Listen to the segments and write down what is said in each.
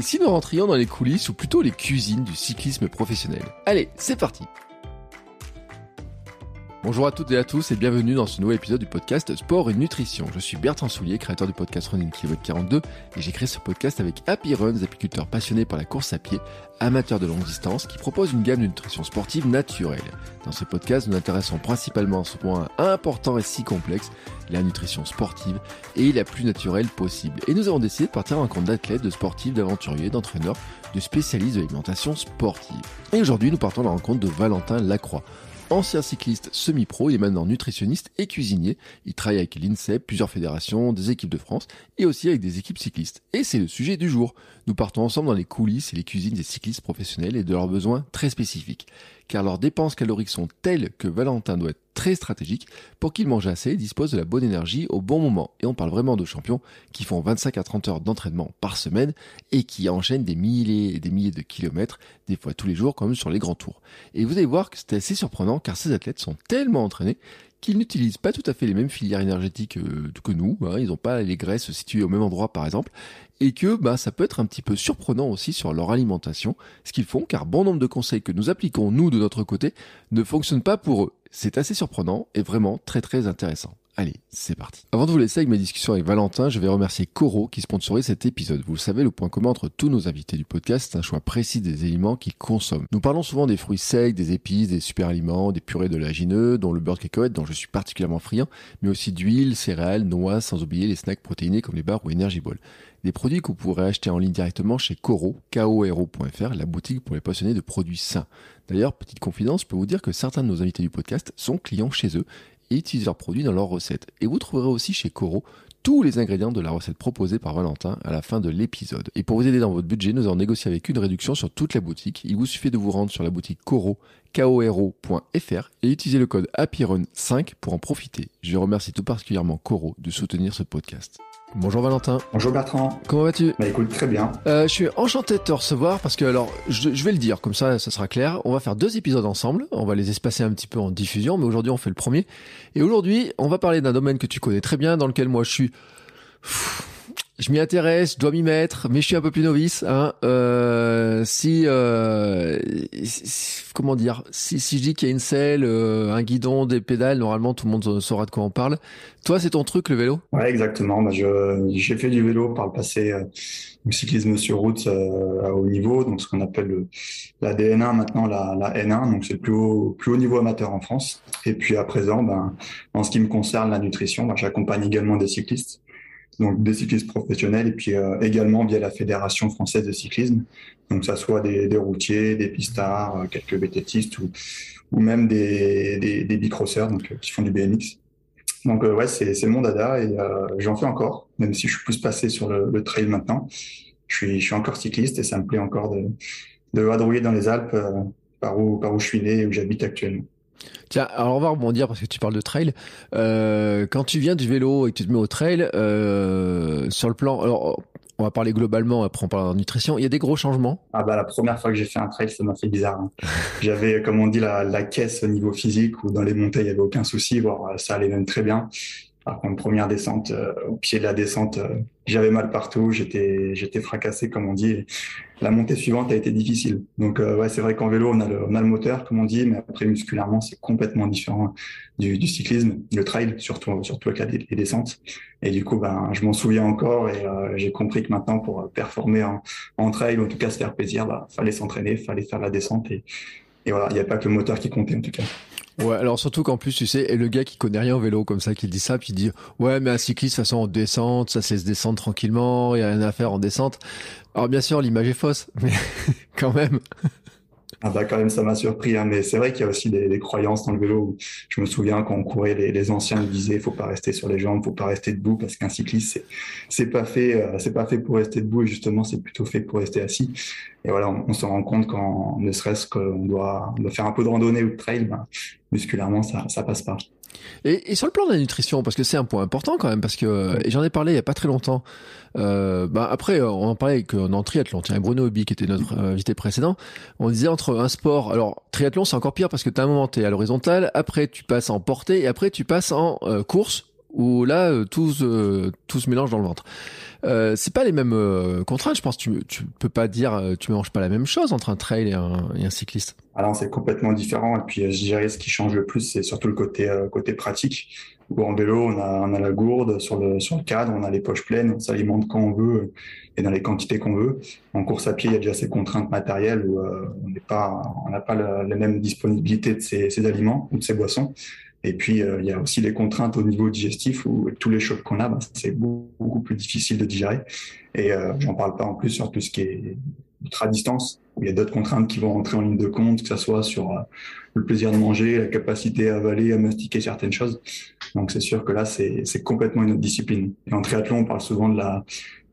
Si nous rentrions dans les coulisses ou plutôt les cuisines du cyclisme professionnel? Allez, c'est parti Bonjour à toutes et à tous et bienvenue dans ce nouvel épisode du podcast Sport et Nutrition. Je suis Bertrand Soulier, créateur du podcast Running Kilomètre 42 et j'ai créé ce podcast avec Happy Runs, apiculteurs passionnés par la course à pied, amateurs de longue distance, qui propose une gamme de nutrition sportive naturelle. Dans ce podcast, nous nous intéressons principalement à ce point important et si complexe, la nutrition sportive et la plus naturelle possible. Et nous avons décidé de partir en compte d'athlètes, de sportifs, d'aventuriers, d'entraîneurs, de spécialistes de l'alimentation sportive. Et aujourd'hui, nous partons à la rencontre de Valentin Lacroix. Ancien cycliste semi-pro, il est maintenant nutritionniste et cuisinier. Il travaille avec l'INSEP, plusieurs fédérations, des équipes de France et aussi avec des équipes cyclistes. Et c'est le sujet du jour. Nous partons ensemble dans les coulisses et les cuisines des cyclistes professionnels et de leurs besoins très spécifiques. Car leurs dépenses caloriques sont telles que Valentin doit être très stratégique pour qu'il mange assez et dispose de la bonne énergie au bon moment. Et on parle vraiment de champions qui font 25 à 30 heures d'entraînement par semaine et qui enchaînent des milliers et des milliers de kilomètres, des fois tous les jours comme sur les grands tours. Et vous allez voir que c'est assez surprenant car ces athlètes sont tellement entraînés qu'ils n'utilisent pas tout à fait les mêmes filières énergétiques euh, que nous. Hein. Ils n'ont pas les graisses situées au même endroit, par exemple, et que bah, ça peut être un petit peu surprenant aussi sur leur alimentation, ce qu'ils font, car bon nombre de conseils que nous appliquons, nous, de notre côté, ne fonctionnent pas pour eux. C'est assez surprenant et vraiment très très intéressant. Allez, c'est parti. Avant de vous laisser avec ma discussion avec Valentin, je vais remercier Coro qui sponsorise cet épisode. Vous le savez, le point commun entre tous nos invités du podcast, c'est un choix précis des aliments qu'ils consomment. Nous parlons souvent des fruits secs, des épices, des super aliments, des purées de lagineux, dont le beurre de cacahuète, dont je suis particulièrement friand, mais aussi d'huile, céréales, noix, sans oublier les snacks protéinés comme les bars ou Energy Ball. Des produits que vous pourrez acheter en ligne directement chez Coro, koro.fr, la boutique pour les passionnés de produits sains. D'ailleurs, petite confidence, je peux vous dire que certains de nos invités du podcast sont clients chez eux et utilisent leurs produits dans leurs recettes. Et vous trouverez aussi chez Coro tous les ingrédients de la recette proposée par Valentin à la fin de l'épisode. Et pour vous aider dans votre budget, nous avons négocié avec une réduction sur toute la boutique. Il vous suffit de vous rendre sur la boutique Coro, koro.fr et utiliser le code HAPPYRUN5 pour en profiter. Je remercie tout particulièrement Coro de soutenir ce podcast. Bonjour Valentin. Bonjour Bertrand. Comment vas-tu? Bah écoute, très bien. Euh, je suis enchanté de te recevoir parce que alors je, je, vais le dire comme ça, ça sera clair. On va faire deux épisodes ensemble. On va les espacer un petit peu en diffusion, mais aujourd'hui on fait le premier. Et aujourd'hui, on va parler d'un domaine que tu connais très bien, dans lequel moi je suis. Je m'y intéresse, je dois m'y mettre, mais je suis un peu plus novice. Hein. Euh, si, euh, comment dire, si, si je dis qu'il y a une selle, euh, un guidon, des pédales, normalement tout le monde saura de quoi on parle. Toi, c'est ton truc le vélo? Ouais, exactement. Bah, je, j'ai fait du vélo par le passé, euh, du cyclisme sur route euh, à haut niveau, donc ce qu'on appelle le, la DN1 maintenant la, la N1, donc c'est le plus haut, plus haut niveau amateur en France. Et puis à présent, ben, en ce qui me concerne la nutrition, ben, j'accompagne également des cyclistes donc des cyclistes professionnels et puis euh, également via la Fédération française de cyclisme. Donc ça soit des, routiers, des pistards, euh, quelques vététistes ou, même des, des, des bicrosseurs donc, euh, qui font du BMX. Donc ouais, c'est, mon dada et j'en fais encore, même si je suis plus passé sur le, le, trail maintenant. Je suis, je suis encore cycliste et ça me plaît encore de, de vadrouiller dans les Alpes par, où, par où je suis né et où j'habite actuellement. Tiens, alors on va rebondir parce que tu parles de trail. Euh, quand tu viens du vélo et que tu te mets au trail, euh, sur le plan, alors on va parler globalement, après on parlera de nutrition. Il y a des gros changements? Ah bah la première fois que j'ai fait un trail, ça m'a fait bizarre. Hein. J'avais, comme on dit, la, caisse au niveau physique où dans les montées il y avait aucun souci, voire ça allait même très bien. Par contre, première descente, euh, au pied de la descente, euh, j'avais mal partout, j'étais fracassé comme on dit. La montée suivante a été difficile. Donc euh, ouais, c'est vrai qu'en vélo on a le on a le moteur comme on dit, mais après musculairement c'est complètement différent du, du, cyclisme, le trail surtout surtout avec les descentes. Et du coup ben je m'en souviens encore et euh, j'ai compris que maintenant pour performer en, en trail, ou en tout cas se faire plaisir, bah fallait s'entraîner, fallait faire la descente et et voilà, il n'y a pas que le moteur qui comptait en tout cas. Ouais, alors surtout qu'en plus, tu sais, et le gars qui connaît rien au vélo comme ça, qui dit ça, puis il dit, ouais, mais un cycliste, de toute façon, en descente, ça se laisse descendre tranquillement, il y a rien à faire en descente. Alors bien sûr, l'image est fausse, mais quand même. Ah bah quand même ça m'a surpris hein. mais c'est vrai qu'il y a aussi des, des, croyances dans le vélo je me souviens quand on courait les, les anciens disaient faut pas rester sur les jambes faut pas rester debout parce qu'un cycliste c'est pas fait euh, c'est pas fait pour rester debout et justement c'est plutôt fait pour rester assis et voilà on, on se rend compte quand ne serait-ce qu'on doit, on doit faire un peu de randonnée ou de trail ben, musculairement ça ça passe pas et, sur le plan de la nutrition, parce que c'est un point important quand même, parce que et j'en ai parlé il y a pas très longtemps. Euh, bah après, on en parlait avec un triathlon, tiens, Bruno Obi qui était notre invité précédent. On disait entre un sport, alors triathlon c'est encore pire parce que tu as un moment t'es à l'horizontale, après tu passes en portée et après tu passes en euh, course où là, tout, tout se mélange dans le ventre. Euh, c'est pas les mêmes euh, contraintes, je pense. Tu, tu peux pas dire, euh, tu mélanges pas la même chose entre un trail et un, cycliste. Alors c'est complètement différent. Et puis je dirais ce qui change le plus, c'est surtout le côté côté pratique. Où en vélo, on a, on a la gourde sur le sur le cadre, on a les poches pleines, on s'alimente quand on veut et dans les quantités qu'on veut. En course à pied, il y a déjà ces contraintes matérielles où on n'a pas la, la, même disponibilité de ces, ces aliments ou de ces boissons. Et puis, euh, il y a aussi les contraintes au niveau digestif où tous les chocs qu'on a, bah, c'est beaucoup, plus difficile de digérer. Et euh, j'en parle pas en plus sur tout ce qui est ultra distance, où il y a d'autres contraintes qui vont rentrer en ligne de compte, que ce soit sur euh, le plaisir de manger, la capacité à avaler, à mastiquer certaines choses. Donc c'est sûr que là, c'est complètement une autre discipline. Et en triathlon, on parle souvent de la,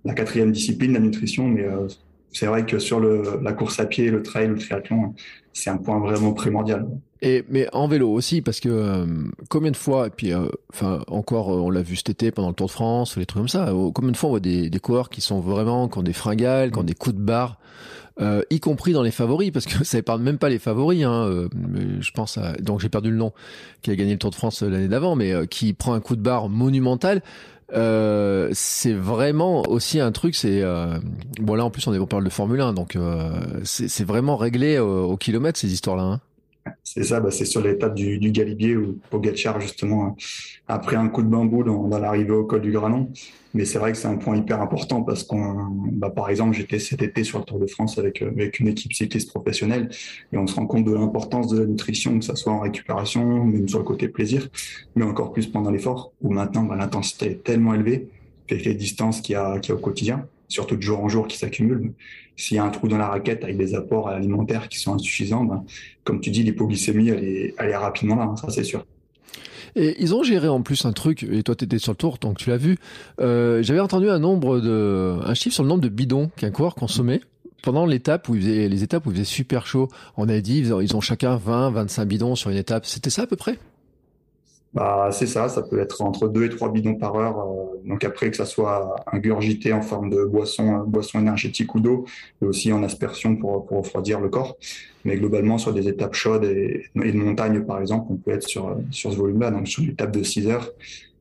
la quatrième discipline, la nutrition, mais euh, c'est vrai que sur le, la course à pied, le trail, le triathlon, c'est un point vraiment primordial. Et mais en vélo aussi parce que euh, combien de fois et puis euh, enfin encore euh, on l'a vu cet été pendant le Tour de France ou les trucs comme ça combien de fois on voit des, des coureurs qui sont vraiment qui ont des fringales qui ont des coups de barre y compris dans les favoris parce que ça épargne même pas les favoris hein, je pense à donc j'ai perdu le nom qui a gagné le Tour de France l'année d'avant mais qui prend un coup de barre monumental euh, c'est vraiment aussi un truc. C'est euh, bon là en plus on, est, on parle de Formule 1, donc euh, c'est vraiment réglé au, au kilomètre ces histoires-là. Hein. C'est ça, bah c'est sur l'étape du, du Galibier où Pogacar justement a pris un coup de bambou dans, dans l'arrivée au col du Granon. Mais c'est vrai que c'est un point hyper important parce qu'on, bah par exemple, j'étais cet été sur le Tour de France avec avec une équipe cycliste professionnelle et on se rend compte de l'importance de la nutrition, que ça soit en récupération, même sur le côté plaisir, mais encore plus pendant l'effort où maintenant bah, l'intensité est tellement élevée avec les distances qu'il y a qu'il y a au quotidien surtout de jour en jour qui s'accumulent. S'il y a un trou dans la raquette avec des apports alimentaires qui sont insuffisants, ben, comme tu dis, l'hypoglycémie, elle est, elle est rapidement là, hein, ça c'est sûr. Et ils ont géré en plus un truc, et toi tu étais sur le tour, donc tu l'as vu. Euh, J'avais entendu un nombre de, un chiffre sur le nombre de bidons qu'un coureur consommait pendant l'étape où faisait, les étapes où il faisait super chaud. On a dit, ils ont chacun 20, 25 bidons sur une étape. C'était ça à peu près? Bah, c'est ça, ça peut être entre 2 et 3 bidons par heure. Euh, donc après, que ça soit ingurgité en forme de boisson, euh, boisson énergétique ou d'eau, et aussi en aspersion pour, pour refroidir le corps. Mais globalement, sur des étapes chaudes et, et de montagne, par exemple, on peut être sur, sur ce volume-là. Donc sur une étape de 6 heures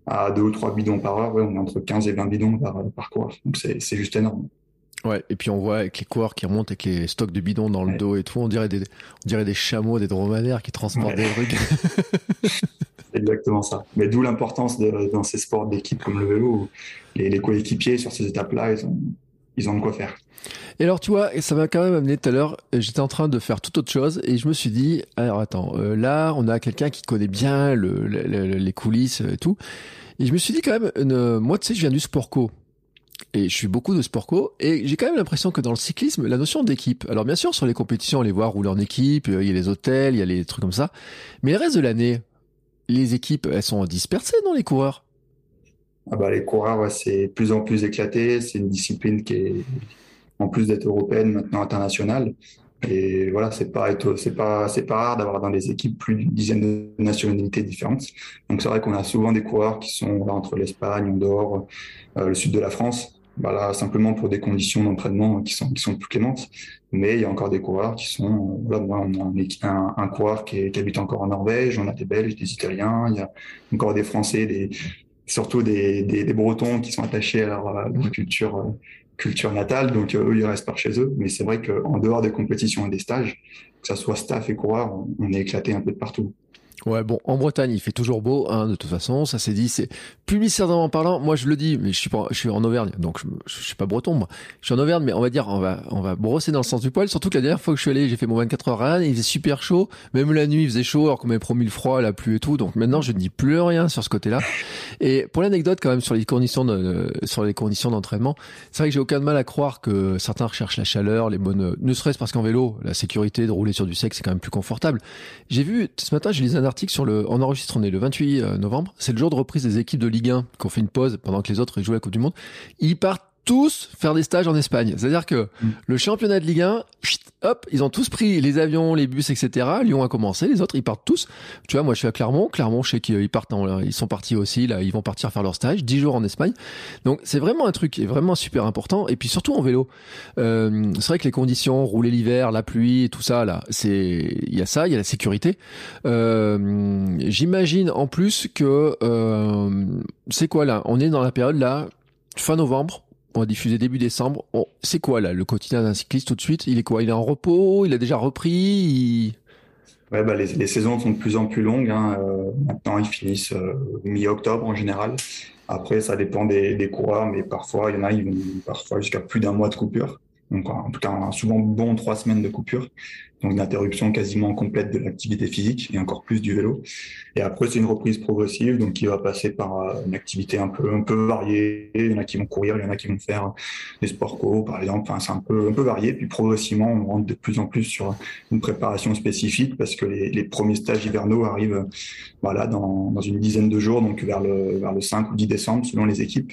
à 2 ou 3 bidons par heure, ouais, on est entre 15 et 20 bidons par, par coureur. Donc c'est, c'est juste énorme. Ouais, et puis on voit avec les coureurs qui remontent avec les stocks de bidons dans le dos et tout, on dirait des, on dirait des chameaux, des dromadaires qui transportent des trucs. exactement ça. Mais d'où l'importance dans ces sports d'équipe comme le vélo, où les, coéquipiers sur ces étapes-là, ils ont, ils ont de quoi faire. Et alors, tu vois, ça m'a quand même amené tout à l'heure, j'étais en train de faire toute autre chose et je me suis dit, alors attends, euh, là, on a quelqu'un qui connaît bien le, le, les coulisses et tout. Et je me suis dit quand même, une, moi, tu sais, je viens du sport co. Et je suis beaucoup de sport co et j'ai quand même l'impression que dans le cyclisme, la notion d'équipe, alors bien sûr sur les compétitions, on les voit rouler en équipe, il y a les hôtels, il y a les trucs comme ça, mais le reste de l'année, les équipes, elles sont dispersées dans les coureurs ah bah, Les coureurs, ouais, c'est plus en plus éclaté. C'est une discipline qui est, en plus d'être européenne, maintenant internationale. Et voilà, c'est pas, c'est pas, c'est pas rare d'avoir dans les équipes plus d'une dizaine de nationalités différentes. Donc c'est vrai qu'on a souvent des coureurs qui sont là, entre l'Espagne, Andorre, euh, le sud de la France. Bah là, simplement pour des conditions d'entraînement qui sont qui sont plus clémentes. Mais il y a encore des coureurs qui sont, voilà, moi, on a un, coureur qui, est, habite encore en Norvège, on a des Belges, des Italiens, il y a encore des Français, des, surtout des, des, des Bretons qui sont attachés à leur, culture, culture natale, donc euh, eux, ils restent par chez eux. Mais c'est vrai qu'en dehors des compétitions et des stages, que ça soit staff et coureur, on est éclaté un peu de partout. Ouais, bon, en Bretagne, il fait toujours beau, hein, de toute façon, ça s'est dit, c'est publicitairement parlant, moi je le dis, mais je suis pas, je suis en Auvergne, donc je, je, suis pas breton, moi. Je suis en Auvergne, mais on va dire, on va, on va brosser dans le sens du poil, surtout que la dernière fois que je suis allé, j'ai fait mon 24 heures à il faisait super chaud, même la nuit, il faisait chaud, alors qu'on m'avait promis le froid, la pluie et tout, donc maintenant, je ne dis plus rien sur ce côté-là. Et pour l'anecdote, quand même, sur les conditions de, sur les conditions d'entraînement, c'est vrai que j'ai aucun mal à croire que certains recherchent la chaleur, les bonnes, ne serait-ce parce qu'en vélo, la sécurité de rouler sur du sec, c'est quand même plus confortable. J'ai vu, ce matin, j'ai lu un article sur le, en enregistre, on est le 28 euh, novembre. C'est le jour de reprise des équipes de Ligue 1 qui ont fait une pause pendant que les autres jouent la Coupe du Monde. Ils partent tous faire des stages en Espagne. C'est-à-dire que mm. le championnat de Ligue 1, hop, ils ont tous pris les avions, les bus, etc. Lyon a commencé, les autres ils partent tous. Tu vois, moi je suis à Clermont, Clermont, je sais qu'ils partent, ils sont partis aussi là, ils vont partir faire leur stage, 10 jours en Espagne. Donc c'est vraiment un truc qui est vraiment super important. Et puis surtout en vélo, euh, c'est vrai que les conditions, rouler l'hiver, la pluie, et tout ça là, c'est, il y a ça, il y a la sécurité. Euh, J'imagine en plus que euh, c'est quoi là On est dans la période là, fin novembre on va diffuser début décembre. c'est quoi là le quotidien d'un cycliste tout de suite? Il est quoi? Il est en repos? Il a déjà repris? Bah, les, saisons sont de plus en plus longues. Hein. Euh, maintenant, ils finissent euh, mi-octobre en général. Après, ça dépend des, des, coureurs, mais parfois, il y en a, ils vont parfois jusqu'à plus d'un mois de coupure. Donc, en tout cas, souvent bon trois semaines de coupure donc une interruption quasiment complète de l'activité physique et encore plus du vélo. Et après, c'est une reprise progressive, donc qui va passer par euh, une activité un peu un peu variée. Il y en a qui vont courir, il y en a qui vont faire des sports co, par exemple. Enfin, c'est un peu un peu varié. Puis progressivement, on rentre de plus en plus sur une préparation spécifique parce que les, les premiers stages hivernaux arrivent, voilà, dans, dans une dizaine de jours, donc vers le vers le 5 ou 10 décembre selon les équipes.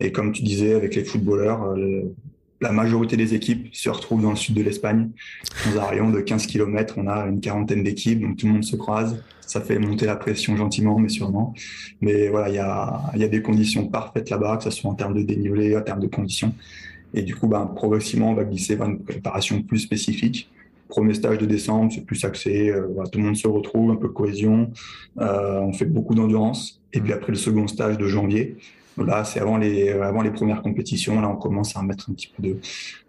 Et comme tu disais, avec les footballeurs, euh, la majorité des équipes se retrouvent dans le sud de l'Espagne. Dans un rayon de 15 km, on a une quarantaine d'équipes, donc tout le monde se croise. Ça fait monter la pression gentiment, mais sûrement. Mais voilà, il y a, y a des conditions parfaites là-bas, que ce soit en termes de dénivelé, en termes de conditions. Et du coup, ben, progressivement, on va glisser vers une préparation plus spécifique. Premier stage de décembre, c'est plus axé, euh, tout le monde se retrouve, un peu de cohésion. Euh, on fait beaucoup d'endurance. Et puis après le second stage de janvier, Là, c'est avant les, avant les premières compétitions. Là, on commence à mettre un petit peu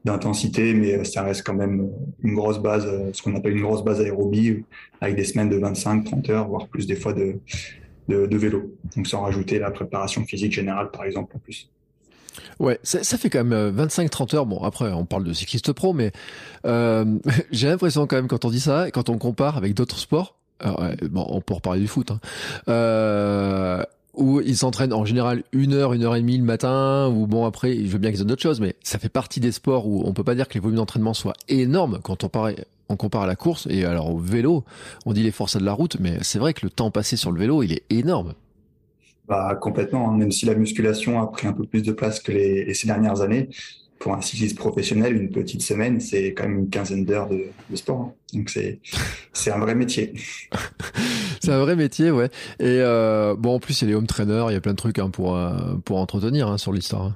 d'intensité, mais euh, ça reste quand même une grosse base, euh, ce qu'on appelle une grosse base aérobie, avec des semaines de 25, 30 heures, voire plus des fois de, de, vélo. Donc, sans rajouter la préparation physique générale, par exemple, en plus. Ouais, ça, fait quand même 25-30 euh, heures. Bon, après, on parle de cycliste pro, mais euh, j'ai l'impression quand même quand on dit ça, quand on compare avec d'autres sports, bon, on peut reparler du foot. Hein, euh, où ils s'entraînent en général une heure, une heure et demie le matin, ou bon après, je veux bien qu'ils aient d'autres choses, mais ça fait partie des sports où on peut pas dire que les volumes d'entraînement soient énormes quand on, compare à la course et alors au vélo, on dit les forces de la route, mais c'est vrai que le temps passé sur le vélo, il est énorme. Bah, complètement, hein. même si la musculation a pris un peu plus de place que les ces dernières années, pour un cycliste professionnel, une petite semaine, c'est quand même une quinzaine d'heures de, sport. Hein. Donc c'est c'est un vrai métier. c'est un vrai métier, ouais. Et euh, bon, en plus il y a les home trainers, il y a plein de trucs hein, pour euh, pour entretenir hein, sur l'histoire.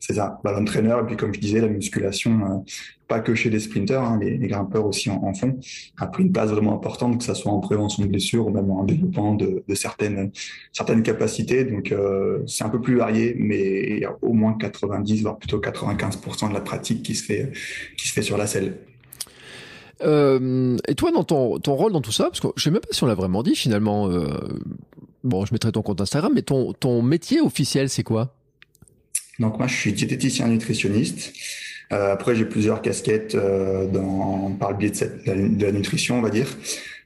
C'est ça, ballon traîneur. Et puis, comme je disais, la musculation, euh, pas que chez les sprinteurs, hein, les, grimpeurs aussi en, font, a pris une place vraiment importante, que ce soit en prévention de blessures ou même en développement de, certaines, capacités. Donc, euh, c'est un peu plus varié, mais il y a au moins 90, voire plutôt 95% de la pratique qui se fait, sur la selle. Euh, et toi, dans ton, rôle dans tout ça, parce que je sais même pas si on l'a vraiment dit finalement, bon, je mettrai ton compte Instagram, mais ton métier officiel, c'est quoi? Donc moi, je suis diététicien nutritionniste. Euh, après, j'ai plusieurs casquettes euh, dans, par le biais de, cette, de, la, nutrition, on va dire.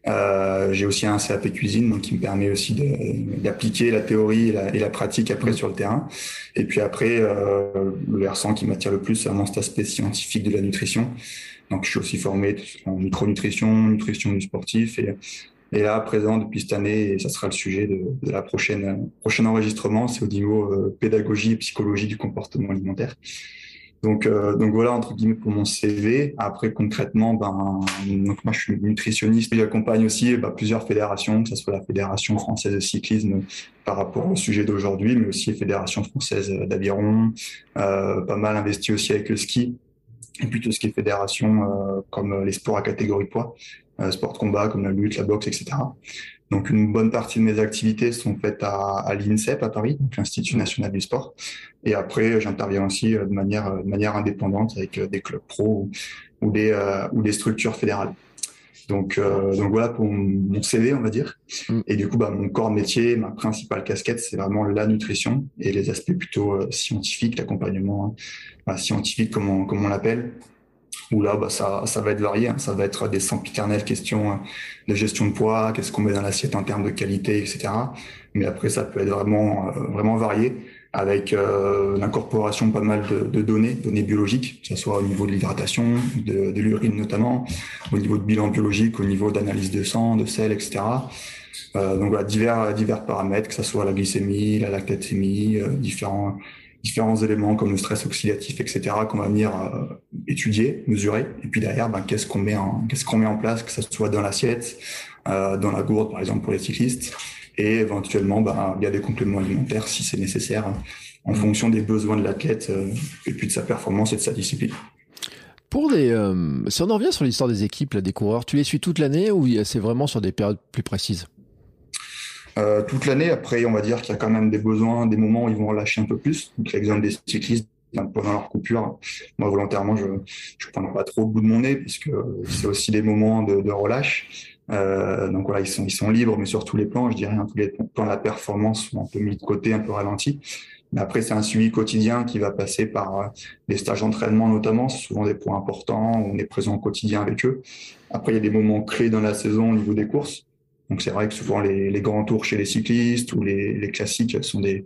Euh, j'ai aussi un CAP cuisine, donc qui me permet aussi d'appliquer la théorie et la, et la, pratique après sur le terrain. Et puis après, euh, le versant qui m'attire le plus, c'est vraiment cet aspect scientifique de la nutrition. Donc, je suis aussi formé en micronutrition, nutrition du sportif et et là, présent depuis cette année, et ça sera le sujet de, la prochaine prochain enregistrement, c'est au niveau euh, pédagogie et psychologie du comportement alimentaire. Donc, euh, donc voilà entre guillemets pour mon CV. Après concrètement, ben donc moi je suis nutritionniste. J'accompagne aussi ben, plusieurs fédérations, que ce soit la fédération française de cyclisme par rapport au sujet d'aujourd'hui, mais aussi la fédération française d'aviron. Euh, pas mal investi aussi avec le ski et puis tout ce qui est fédération comme les sports à catégorie poids. Euh, sport de combat comme la lutte, la boxe, etc. Donc une bonne partie de mes activités sont faites à, à l'INSEP à Paris, donc l'Institut national du sport. Et après, j'interviens aussi euh, de manière, de manière indépendante avec euh, des clubs pro ou, des, ou des structures fédérales. Donc, donc voilà pour mon CV, on va dire. Mm. Et du coup, bah, mon corps métier, ma principale casquette, c'est vraiment la nutrition et les aspects plutôt scientifiques, l'accompagnement hein, scientifique, comme on, comme on l'appelle, où là, bah, ça, ça va être varié. Hein. Ça va être des sempiternelles questions hein, de gestion de poids, qu'est-ce qu'on met dans l'assiette en termes de qualité, etc. Mais après, ça peut être vraiment, euh, vraiment varié avec euh, l'incorporation pas mal de, de, données, données biologiques, que ce soit au niveau de l'hydratation, de, de l'urine notamment, au niveau de bilan biologique, au niveau d'analyse de sang, de sel, etc. Euh, donc voilà, divers, divers paramètres, que ce soit la glycémie, la lactatémie, euh, différents différents éléments comme le stress oxydatif, etc., qu'on va venir euh, étudier, mesurer. Et puis derrière, ben, qu'est-ce qu'on met en qu'est-ce qu'on met en place, que ce soit dans l'assiette, euh, dans la gourde, par exemple pour les cyclistes, et éventuellement, ben, il y a des compléments alimentaires si c'est nécessaire, en fonction des besoins de l'athlète euh, et puis de sa performance et de sa discipline. Pour des, euh, si on en revient sur l'histoire des équipes, là, des coureurs, tu les suis toute l'année ou c'est vraiment sur des périodes plus précises? Euh, toute l'année. Après, on va dire qu'il y a quand même des besoins, des moments où ils vont relâcher un peu plus. Donc, l'exemple des cyclistes, pendant leur coupure, moi volontairement, je je prends pas trop au bout de mon nez puisque c'est aussi des moments de, de relâche. Euh, donc voilà, ils sont ils sont libres, mais sur tous les plans, je dirais, hein, tous les plans de la performance sont un peu mis de côté, un peu ralenti. Mais après, c'est un suivi quotidien qui va passer par euh, des stages d'entraînement notamment. Souvent des points importants. On est présent au quotidien avec eux. Après, il y a des moments clés dans la saison au niveau des courses. Donc c'est vrai que souvent les, grands tours chez les cyclistes ou les, classiques sont des,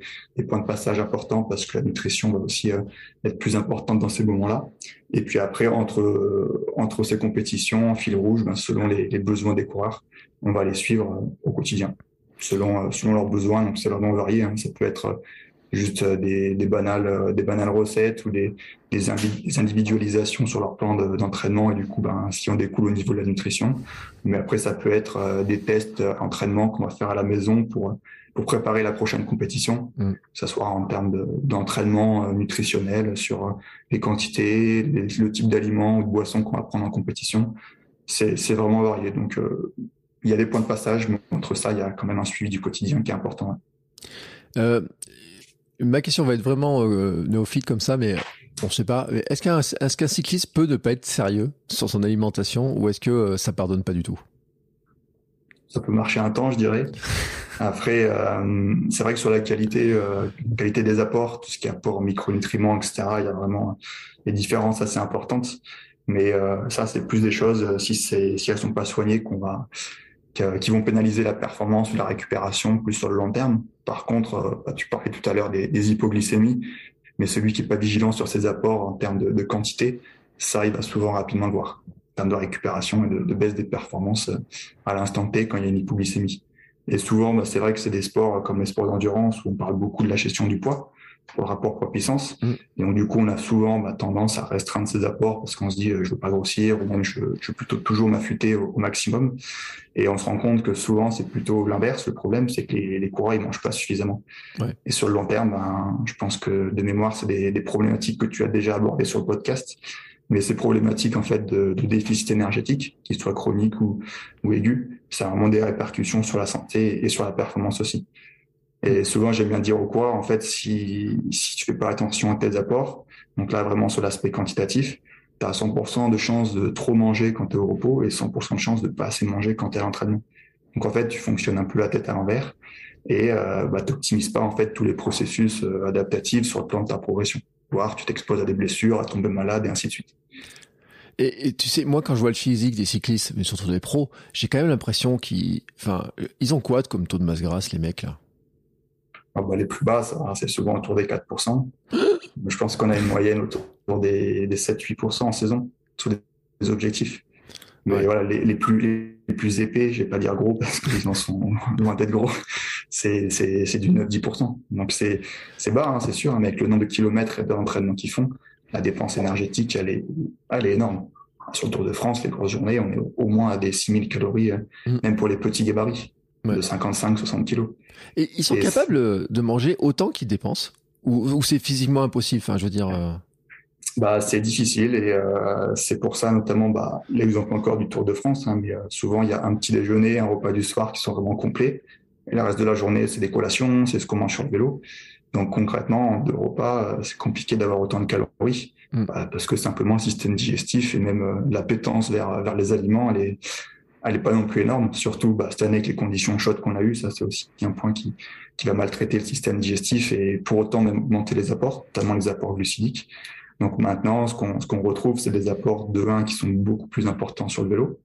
points de passage importants parce que la nutrition va aussi euh, être plus importante dans ces moments-là. Et puis après, entre, euh, entre ces compétitions, en fil rouge, ben, selon les, les, besoins des coureurs, on va les suivre euh, au quotidien, selon, selon leurs besoins. Donc c'est vraiment varié. Hein. Ça peut être juste euh, des, des, banales, euh, des banales recettes ou des, des, individualisations sur leur plan d'entraînement et du coup, ben, si on découle au niveau de la nutrition. Mais après, ça peut être euh, des tests entraînement qu'on va faire à la maison pour pour préparer la prochaine compétition, mm. que ce soit en termes d'entraînement nutritionnel sur les quantités, le type d'aliments ou de boissons qu'on va prendre en compétition. C'est vraiment varié. Donc, il y a des points de passage, mais entre ça, il y a quand même un suivi du quotidien qui est important. Euh, Ma question va être vraiment euh, néophyte comme ça, mais on ne sait pas. Est-ce qu'un cycliste peut ne pas être sérieux sur son alimentation ou est-ce que euh, ça pardonne pas du tout? Ça peut marcher un temps, je dirais. Après, euh, c'est vrai que sur la qualité, euh, qualité des apports, tout ce qui est apport micronutriments, etc., il y a vraiment des différences assez importantes. Mais euh, ça, c'est plus des choses si si elles sont pas soignées qu'on va qui vont pénaliser la performance ou la récupération plus sur le long terme. Par contre, euh, bah, tu parlais tout à l'heure des, hypoglycémies, mais celui qui est pas vigilant sur ses apports en termes de, quantité, ça, il va souvent rapidement le voir en termes de récupération et de, baisse des performances euh, à l'instant T quand il y a une hypoglycémie. Et souvent, bah, c'est vrai que c'est des sports comme les sports d'endurance où on parle beaucoup de la gestion du poids pour le rapport poids-puissance. Mm. Et donc, du coup, on a souvent bah, tendance à restreindre ses apports parce qu'on se dit, euh, je veux pas grossir, ou même je, je veux plutôt toujours m'affûter au, maximum. Et on se rend compte que souvent, c'est plutôt l'inverse. Le problème, c'est que les, les coureurs, ils mangent pas suffisamment. Ouais. Et sur le long terme, ben, je pense que de mémoire, c'est des, des, problématiques que tu as déjà abordées sur le podcast. Mais ces problématiques, en fait, de, de déficit énergétique, qu'ils soient chroniques ou, ou aigus, ça a vraiment des répercussions sur la santé et sur la performance aussi. Et souvent, j'aime bien dire au quoi, en fait, si, si tu fais pas attention à tes apports, donc là, vraiment sur l'aspect quantitatif, tu as 100% de chances de trop manger quand tu es au repos et 100% de chances de pas assez manger quand tu es à l'entraînement. Donc en fait, tu fonctionnes un peu la tête à l'envers et euh, bah, tu n'optimises pas en fait tous les processus euh, adaptatifs sur le plan de ta progression. Voire tu t'exposes à des blessures, à tomber malade et ainsi de suite. Et, tu sais, moi, quand je vois le physique des cyclistes, mais surtout des pros, j'ai quand même l'impression qu'ils, enfin, ils ont quoi comme taux de masse grasse, les mecs là? Ah bah, les plus bas, c'est souvent autour des 4%. Je pense qu'on a une moyenne autour des, des 7-8% en saison, sous des objectifs. Mais voilà, les, les, plus, les plus épais, je vais pas dire gros parce qu'ils en sont loin d'être gros, c'est, du 9-10%. Donc c'est, c'est bas, hein, c'est sûr, mais avec le nombre de kilomètres et d'entraînement qu'ils font, la dépense énergétique, elle est, elle est énorme. Sur le Tour de France, les grosses journées, on est au moins à des 6000 calories, mm. même pour les petits gabarits de 55-60 kilos. Et ils sont capables de manger autant qu'ils dépensent? Ou, ou c'est physiquement impossible? Enfin, je veux dire. Euh... Bah, c'est difficile et euh, c'est pour ça notamment bah, l'exemple encore du Tour de France. Hein, mais euh, souvent il y a un petit déjeuner, un repas du soir qui sont vraiment complets. Et le reste de la journée, c'est des collations, c'est ce qu'on mange sur le vélo. Donc concrètement, en deux repas, euh, c'est compliqué d'avoir autant de calories mm. bah, parce que simplement le système digestif et même euh, l'appétence vers vers les aliments, elle est elle n'est pas non plus énorme. Surtout bah, cette année avec les conditions chaudes qu'on a eues, ça c'est aussi un point qui, va maltraiter le système digestif et pour autant même augmenter les apports, notamment les apports glucidiques. Donc maintenant, ce qu'on retrouve, c'est des apports de 1 qui sont beaucoup plus importants sur le vélo,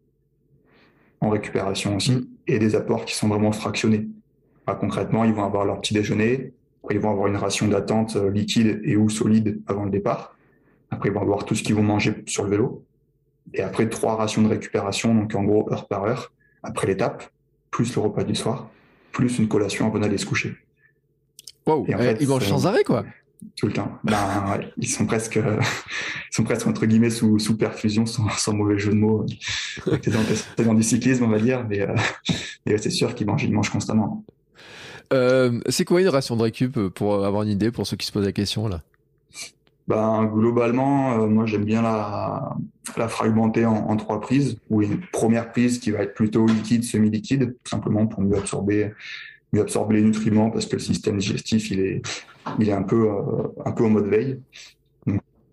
en récupération aussi, et des apports qui sont vraiment fractionnés. Bah, concrètement, ils vont avoir leur petit déjeuner, ils vont avoir une ration d'attente euh, liquide et ou solide avant le départ. Après, ils vont avoir tout ce qu'ils vont manger sur le vélo et après trois rations de récupération, donc en gros heure par heure, après l'étape, plus le repas du soir, plus une collation avant d'aller se coucher. Wow, et en fait, ils mangent sans arrêt quoi. Tout le temps. Ben, ils sont presque, ils sont presque entre guillemets sous, sous perfusion, sans, sans mauvais jeu de mots. C'est dans du cyclisme, on va dire, mais, euh, c'est sûr qu'ils mangent, ils mangent constamment. Euh, c'est quoi une ration de récup pour avoir une idée pour ceux qui se posent la question là? Ben, globalement, euh, moi j'aime bien la, fragmenter en, trois prises, ou une première prise qui va être plutôt liquide, semi-liquide, simplement pour mieux absorber, mieux absorber les nutriments, parce que le système digestif il est, euh, un peu en mode veille.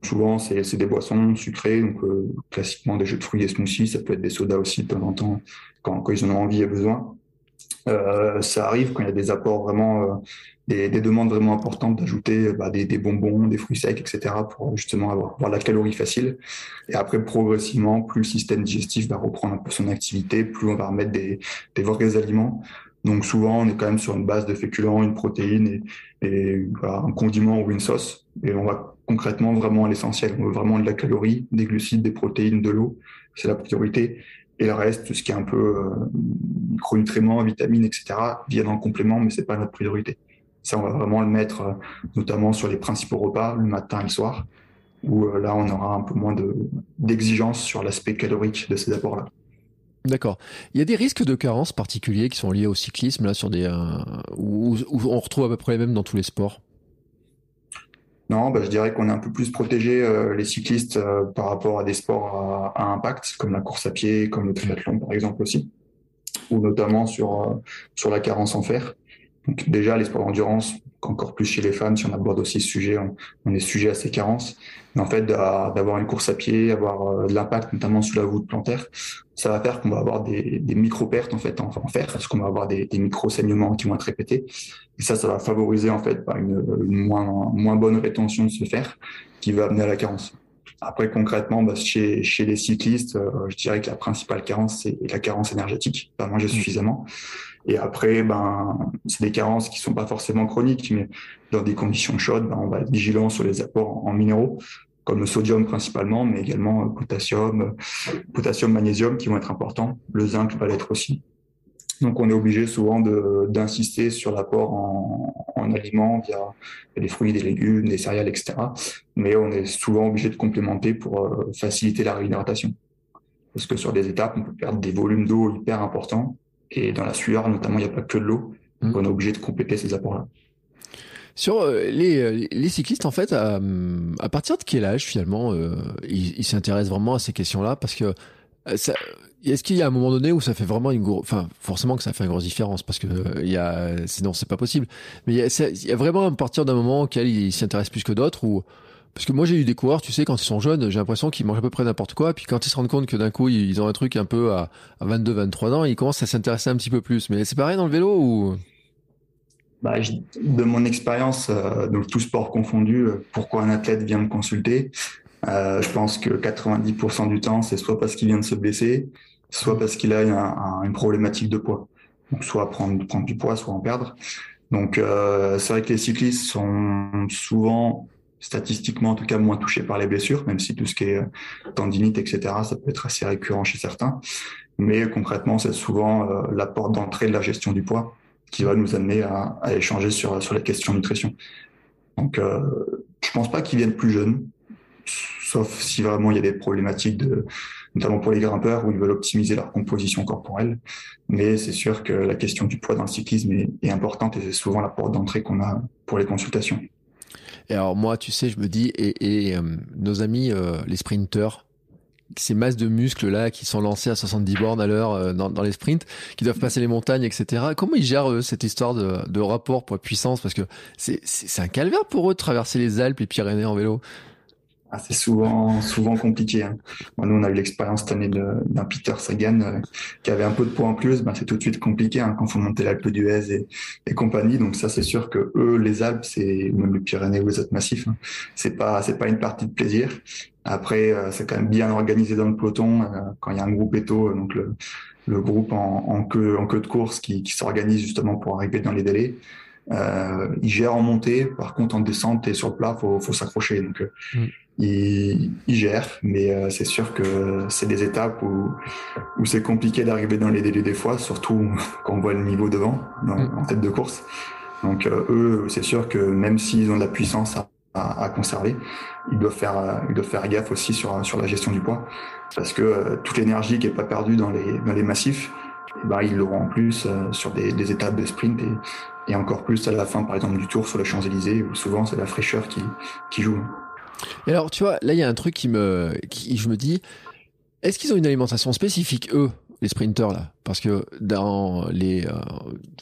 Souvent c'est des boissons sucrées, donc euh, classiquement des jus de fruits et smoothies, ça peut être des sodas aussi de temps en temps quand, quand ils en ont envie et besoin. Euh, ça arrive quand il y a des apports vraiment, euh, des, des, demandes vraiment importantes d'ajouter bah, des, bonbons, des fruits secs, etc. pour justement avoir, la calorie facile. Et après, progressivement, plus le système digestif va reprendre un peu son activité, plus on va remettre des, des vrais aliments. Donc souvent, on est quand même sur une base de féculents, une protéine et, un condiment ou une sauce. Et on va concrètement vraiment à l'essentiel. On veut vraiment de la calorie, des glucides, des protéines, de l'eau. C'est la priorité. Et le reste, tout ce qui est un peu euh, micronutriments, vitamines, etc., viennent en complément, mais c'est pas notre priorité. Ça, on va vraiment le mettre euh, notamment sur les principaux repas, le matin et le soir, où euh, là, on aura un peu moins d'exigence sur l'aspect calorique de ces apports-là. D'accord. Il y a des risques de carence particuliers qui sont liés au cyclisme, là, sur des, où, où, on retrouve à peu près les mêmes dans tous les sports? Non, bah, je dirais qu'on est un peu plus protégé euh, les cyclistes euh, par rapport à des sports à, à, impact comme la course à pied, comme le triathlon par exemple aussi, ou notamment sur euh, sur la carence en fer. Donc déjà les sports d'endurance, encore plus chez les femmes, si on aborde aussi ce sujet, on, on est sujet à ces carences. Mais en fait, d'avoir une course à pied, avoir de l'impact notamment sous la voûte plantaire, ça va faire qu'on va avoir des, des micro-pertes en fait en, en fer, parce qu'on va avoir des, des micro-saignements qui vont être répétés. Et ça, ça va favoriser en fait une, une, moins, moins bonne rétention de ce fer qui va amener à la carence. Après, concrètement, bah, chez, chez les cyclistes, euh, je dirais que la principale carence, c'est la carence énergétique, pas manger mmh. suffisamment. Et après, ben, c'est des carences qui sont pas forcément chroniques, mais dans des conditions chaudes, ben, on va être vigilant sur les apports en minéraux comme le sodium principalement, mais également euh, potassium, euh, potassium, magnésium qui vont être importants. Le zinc va l'être aussi. Donc on est obligé souvent d'insister sur l'apport en, en, aliments via des fruits, des légumes, des céréales, etc. Mais on est souvent obligé de complémenter pour euh, faciliter la réhydratation. Parce que sur des étapes, on peut perdre des volumes d'eau hyper importants. Et dans la sueur, notamment, il n'y a pas que de l'eau. Donc mmh. on est obligé de compléter ces apports-là. Sur euh, les, euh, les cyclistes, en fait, à, à partir de quel âge finalement euh, ils s'intéressent vraiment à ces questions-là? Parce que est-ce qu'il y a un moment donné où ça fait vraiment une grosse, enfin forcément que ça fait une grosse différence parce que il y a, sinon c'est pas possible. Mais il y, y a vraiment à partir d'un moment auquel ils s'intéressent plus que d'autres ou parce que moi j'ai eu des coureurs, tu sais, quand ils sont jeunes, j'ai l'impression qu'ils mangent à peu près n'importe quoi, puis quand ils se rendent compte que d'un coup ils ont un truc un peu à, à 22, 23 ans, ils commencent à s'intéresser un petit peu plus. Mais c'est pareil dans le vélo ou? Bah, de mon expérience, euh, donc tout sport confondu, euh, pourquoi un athlète vient me consulter? Euh, Je pense que 90% du temps, c'est soit parce qu'il vient de se blesser, soit parce qu'il a un, un, une problématique de poids. Donc soit prendre, du poids, soit en perdre. Donc c'est vrai que les cyclistes sont souvent statistiquement en tout cas moins touchés par les blessures, même si tout ce qui est euh, tendinite, etc., ça peut être assez récurrent chez certains. Mais concrètement, c'est souvent euh, la porte d'entrée de la gestion du poids qui va nous amener à, échanger sur, sur la question nutrition. Donc, euh, je pense pas qu'ils viennent plus jeunes, sauf si vraiment il y a des problématiques de, notamment pour les grimpeurs où ils veulent optimiser leur composition corporelle. Mais c'est sûr que la question du poids dans le cyclisme est importante et c'est souvent la porte d'entrée qu'on a pour les consultations. Et alors moi, tu sais, je me dis, et, euh, nos amis, euh, les sprinteurs, ces masses de muscles là qui sont lancées à 70 bornes à l'heure euh, dans, dans, les sprints, qui doivent passer les montagnes, etc. Comment ils gèrent eux, cette histoire de, de rapport poids puissance Parce que c'est un calvaire pour eux de traverser les Alpes et Pyrénées en vélo. Ah, c'est souvent, souvent compliqué. Hein. Bon, nous, on a eu l'expérience cette année d'un Peter Sagan euh, qui avait un peu de poids en plus. Ben, c'est tout de suite compliqué hein, quand faut monter l'Alpe d'Huez et, et compagnie. Donc ça, c'est sûr que eux, les Alpes, c'est même les Pyrénées ou les autres massifs, hein, c'est pas, c'est pas une partie de plaisir. Après, euh, c'est quand même bien organisé dans le peloton euh, quand il y a un groupe éto, donc le, le groupe en, en, queue, en queue de course qui, qui s'organise justement pour arriver dans les délais. Euh, il gère en montée, par contre en descente et sur le plat, faut, faut s'accrocher. Donc euh, mm il, il gère, mais euh, c'est sûr que c'est des étapes où, où c'est compliqué d'arriver dans les délais des fois, surtout quand on voit le niveau devant, mm. en tête de course. Donc euh, eux, c'est sûr que même s'ils ont de la puissance à à, conserver, ils doivent faire, ils doivent faire gaffe aussi sur, sur la gestion du poids, parce que toute l'énergie qui est pas perdue dans les, dans les massifs, eh ben, ils l'auront en plus sur des, des, étapes de sprint et, et, encore plus à la fin, par exemple, du tour sur les Champs-Élysées, où souvent c'est la fraîcheur qui, qui joue. Et alors, tu vois, là, il y a un truc qui me, qui, je me dis, est-ce qu'ils ont une alimentation spécifique, eux, les sprinters, là? Parce que dans les, euh,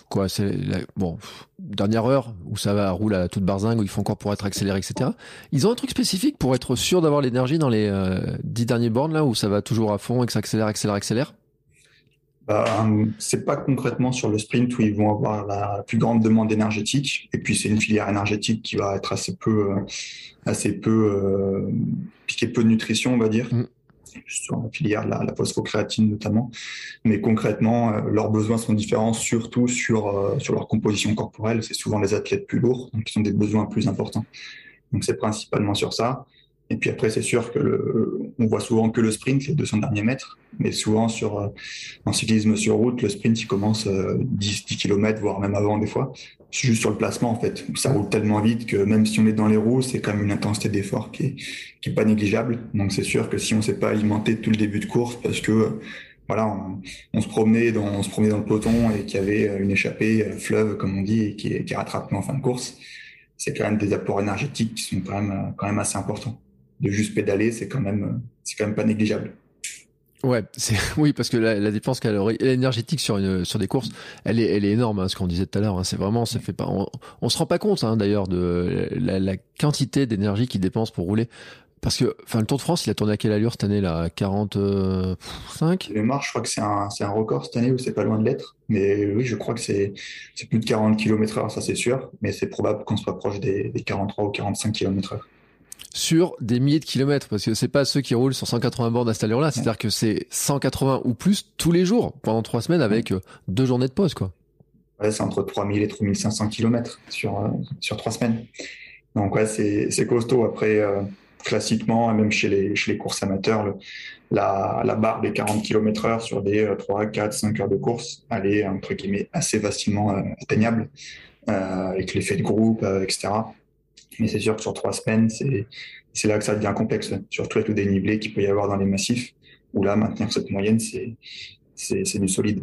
quoi, c'est la, bon, dernière heure où ça va rouler à toute barzingue, où ils font encore pour être accéléré, etc. Ils ont un truc spécifique pour être sûr d'avoir l'énergie dans les euh, dix derniers bornes, là, où ça va toujours à fond et que ça accélère, accélère, accélère? Bah, c'est pas concrètement sur le sprint où ils vont avoir la plus grande demande énergétique. Et puis c'est une filière énergétique qui va être assez peu, euh, assez peu euh, piquer peu de nutrition, on va dire. Mm. Sur la filière la, la phosphocréatine notamment, mais concrètement euh, leurs besoins sont différents, surtout sur euh, sur leur composition corporelle. C'est souvent les athlètes plus lourds, donc ils ont des besoins plus importants. Donc c'est principalement sur ça. Et puis après, c'est sûr que le, on voit souvent que le sprint, les 200 derniers mètres, mais souvent sur euh, en cyclisme sur route, le sprint il commence 10, 10 km, voire même avant des fois. Juste sur le placement en fait, ça roule tellement vite que même si on est dans les roues, c'est quand même une intensité d'effort qui est, qui est pas négligeable. Donc c'est sûr que si on s'est pas alimenté tout le début de course, parce que voilà, on, se promenait dans, on se promenait dans le peloton et qu'il y avait une échappée euh, fleuve comme on dit et qui, qui rattrape en fin de course, c'est quand même des apports énergétiques qui sont quand même quand même assez importants de juste pédaler, c'est quand même, c'est quand même pas négligeable. Ouais, c'est oui parce que la, dépense calorique énergétique sur une sur des courses, elle est elle est énorme, hein, ce qu'on disait tout à l'heure. Hein, c'est vraiment, ça fait pas, on, on se rend pas compte hein, d'ailleurs de la, la quantité d'énergie qu'il dépense pour rouler. Parce que, enfin, le Tour de France, il a tourné à quelle allure cette année là? 45 Les marches, je crois que c'est un, c'est un record cette année ou c'est pas loin de l'être. Mais oui, je crois que c'est, c'est plus de 40 km heure, ça c'est sûr. Mais c'est probable qu'on soit proche des, des 43 ou 45 km heure sur des milliers de kilomètres parce que c'est pas ceux qui roulent sur 180 bornes à cette allure-là, c'est-à-dire que c'est 180 ou plus tous les jours pendant trois semaines avec euh, deux journées de pause quoi. Ouais, c'est entre 3000 et 3500 kilomètres sur euh, sur trois semaines. Donc ouais, c'est c'est costaud après euh, classiquement même chez les chez les courses amateurs la la barre des 40 km heure sur des 3 4 5 heures de course, elle est entre guillemets assez facilement atteignable avec l'effet de groupe etc. Mais c'est sûr que sur trois semaines, c'est là que ça devient complexe, surtout avec le dénivelé qu'il peut y avoir dans les massifs, où là, maintenir cette moyenne, c'est du solide.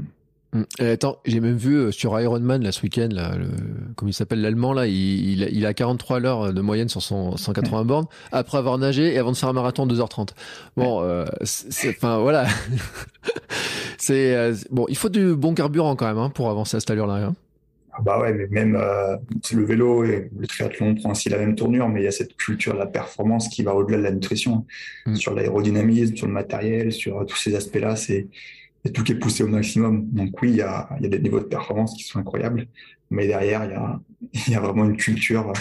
Hum. attends, j'ai même vu euh, sur Ironman là ce week-end, là, le, comme il s'appelle l'allemand là, il, il, a 43 l'heure de moyenne sur son 180 bornes après avoir nagé et avant de faire un marathon de 2h30. Bon, euh, c'est, enfin voilà, c'est euh, bon, il faut du bon carburant quand même hein, pour avancer à cette allure-là. Hein. Ah bah ouais, mais même euh, le vélo et le triathlon prend aussi la même tournure, mais il y a cette culture de la performance qui va au-delà de la nutrition, mm. sur l'aérodynamisme, sur le matériel, sur tous ces aspects-là, c'est tout qui est poussé au maximum. Donc oui, il y a, y a des niveaux de performance qui sont incroyables, mais derrière, il y a, y a vraiment une culture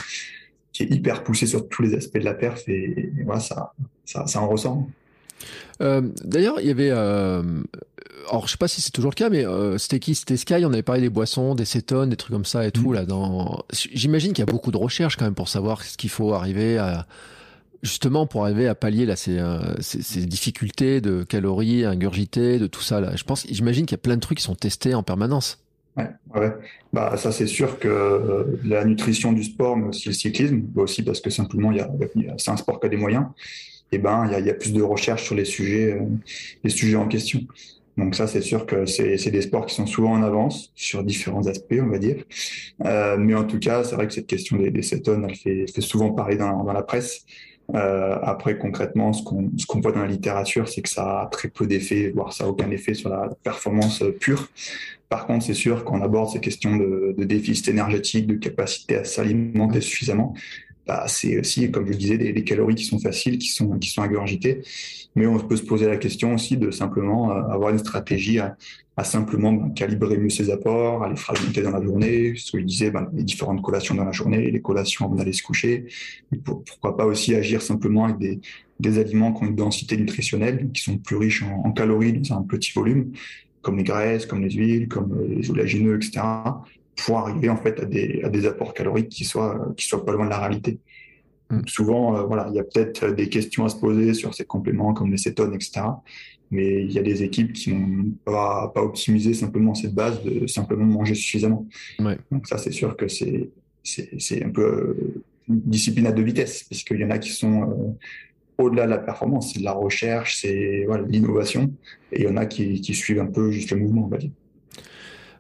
qui est hyper poussée sur tous les aspects de la perf et, voilà, ça, ça, ça en ressent. Euh, D'ailleurs, il y avait euh, alors je sais pas si c'est toujours le cas, mais euh, c'était qui C'était Sky. On avait parlé des boissons, des cétones, des trucs comme ça et tout mm. là. Dans, j'imagine qu'il y a beaucoup de recherches quand même pour savoir ce qu'il faut arriver à justement pour arriver à pallier là ces, euh, ces, ces, difficultés de calories ingurgitées, de tout ça là. Je pense, j'imagine qu'il y a plein de trucs qui sont testés en permanence. Ouais, ouais. Bah ça c'est sûr que euh, la nutrition du sport, mais aussi le cyclisme, aussi parce que simplement il y a, c'est un sport qui a des moyens. Et ben il y a, y plus de recherches sur les sujets, euh, les sujets en question. Donc ça, c'est sûr que c'est des sports qui sont souvent en avance sur différents aspects, on va dire. Euh, mais en tout cas, c'est vrai que cette question des, des cétones, elle fait, souvent parler dans, la presse. Euh, après, concrètement, ce qu'on qu'on voit dans la littérature, c'est que ça a très peu d'effet, voire ça a aucun effet sur la performance pure. Par contre, c'est sûr qu'on aborde ces questions de, de déficit énergétique, de capacité à s'alimenter suffisamment, bah, c'est aussi, comme je le disais, des, calories qui sont faciles, qui sont, qui sont ingurgitées. Mais on peut se poser la question aussi de simplement euh, avoir une stratégie à, simplement ben, calibrer mieux ses apports, à les fragmenter dans la journée, ce que je disais, ben, les différentes collations dans la journée, les collations avant d'aller se coucher. pourquoi pas aussi agir simplement avec des, des aliments qui ont une densité nutritionnelle, qui sont plus riches en, en calories dans un petit volume, comme les graisses, comme les huiles, comme les oléagineux, etc., pour arriver en fait à des, à des apports caloriques qui soient qui soient pas loin de la réalité. Mm. souvent, euh, voilà, il y a peut-être des questions à se poser sur ces compléments comme les cétones, etc. Mais il y a des équipes qui n'ont pas, pas optimisé simplement cette base de simplement manger suffisamment. Ouais. Donc ça, c'est sûr que c'est c'est un peu discipline à deux vitesses, puisqu'il y en a qui sont au-delà de la performance, c'est de la recherche, c'est voilà, l'innovation, et il y en a qui, qui, suivent un peu juste le mouvement, on va dire.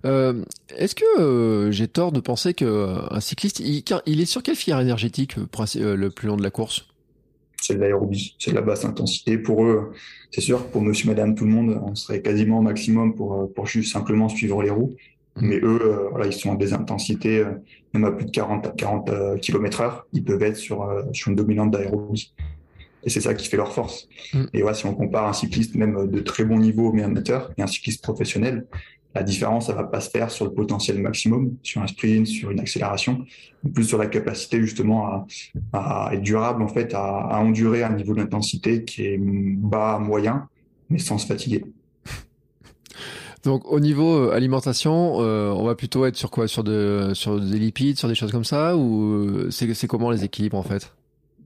Euh, Est-ce que euh, j'ai tort de penser que euh, un cycliste, il, il, est sur quelle filière énergétique le plus long de la course? C'est de l'aérobie, c'est de la basse intensité. Pour eux, c'est sûr, pour monsieur, madame, tout le monde, on serait quasiment au maximum pour, pour juste simplement suivre les roues. Mmh. Mais eux, euh, voilà, ils sont à des intensités, même à plus de 40, 40 km heure, ils peuvent être sur, sur une dominante d'aérobie. Et c'est ça qui fait leur force. Mmh. Et ouais, si on compare un cycliste même de très bon niveau, mais amateur, et un cycliste professionnel, la différence, ça va pas se faire sur le potentiel maximum, sur un sprint, sur une accélération, plus sur la capacité justement à, être durable, en fait, à, endurer un niveau d'intensité qui est bas, moyen, mais sans se fatiguer. Donc au niveau euh, alimentation, euh, on va plutôt être sur quoi? Sur de sur des lipides, sur des choses comme ça, ou euh, c'est comment les équilibres en fait?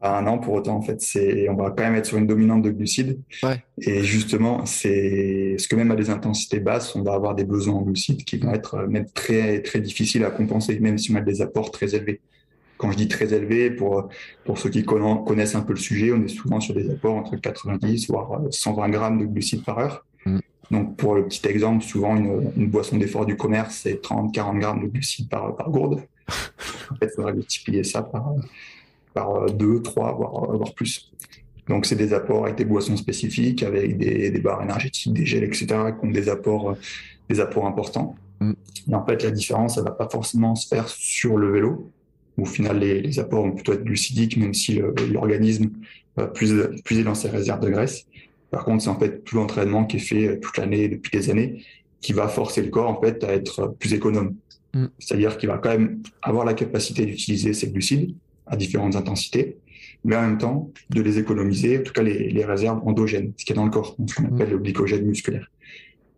Ah non, pour autant, en fait, c'est, on va quand même être sur une dominante de glucides. Ouais. Et justement, c'est ce que même à des intensités basses, on va avoir des besoins en glucides qui vont être euh, même très, très difficiles à compenser, même si on a des apports très élevés. Quand je dis très élevés, pour, pour ceux qui connaissent un peu le sujet, on est souvent sur des apports entre 90 voire 120 grammes de glucides par heure. Mm. Donc, pour le petit exemple, souvent, une, une boisson d'effort du commerce, c'est 30, 40 grammes de glucides par, par gourde. en fait, il faudrait multiplier ça par, par deux, trois, voire, voire plus. Donc, c'est des apports avec des boissons spécifiques, avec des, des, barres énergétiques, des gels, etc., qui ont des apports, des apports importants. Mm. Et en fait, la différence, elle va pas forcément se faire sur le vélo, où au final, les, les apports vont plutôt être glucidiques, même si l'organisme va puiser, puiser dans ses réserves de graisse. Par contre, c'est en fait tout l'entraînement qui est fait toute l'année, depuis des années, qui va forcer le corps, en fait, à être plus économe. Mm. C'est-à-dire qu'il va quand même avoir la capacité d'utiliser ces glucides, à différentes intensités, mais en même temps de les économiser, en tout cas les, réserves endogènes, ce qui est dans le corps, ce qu'on appelle le glycogène musculaire.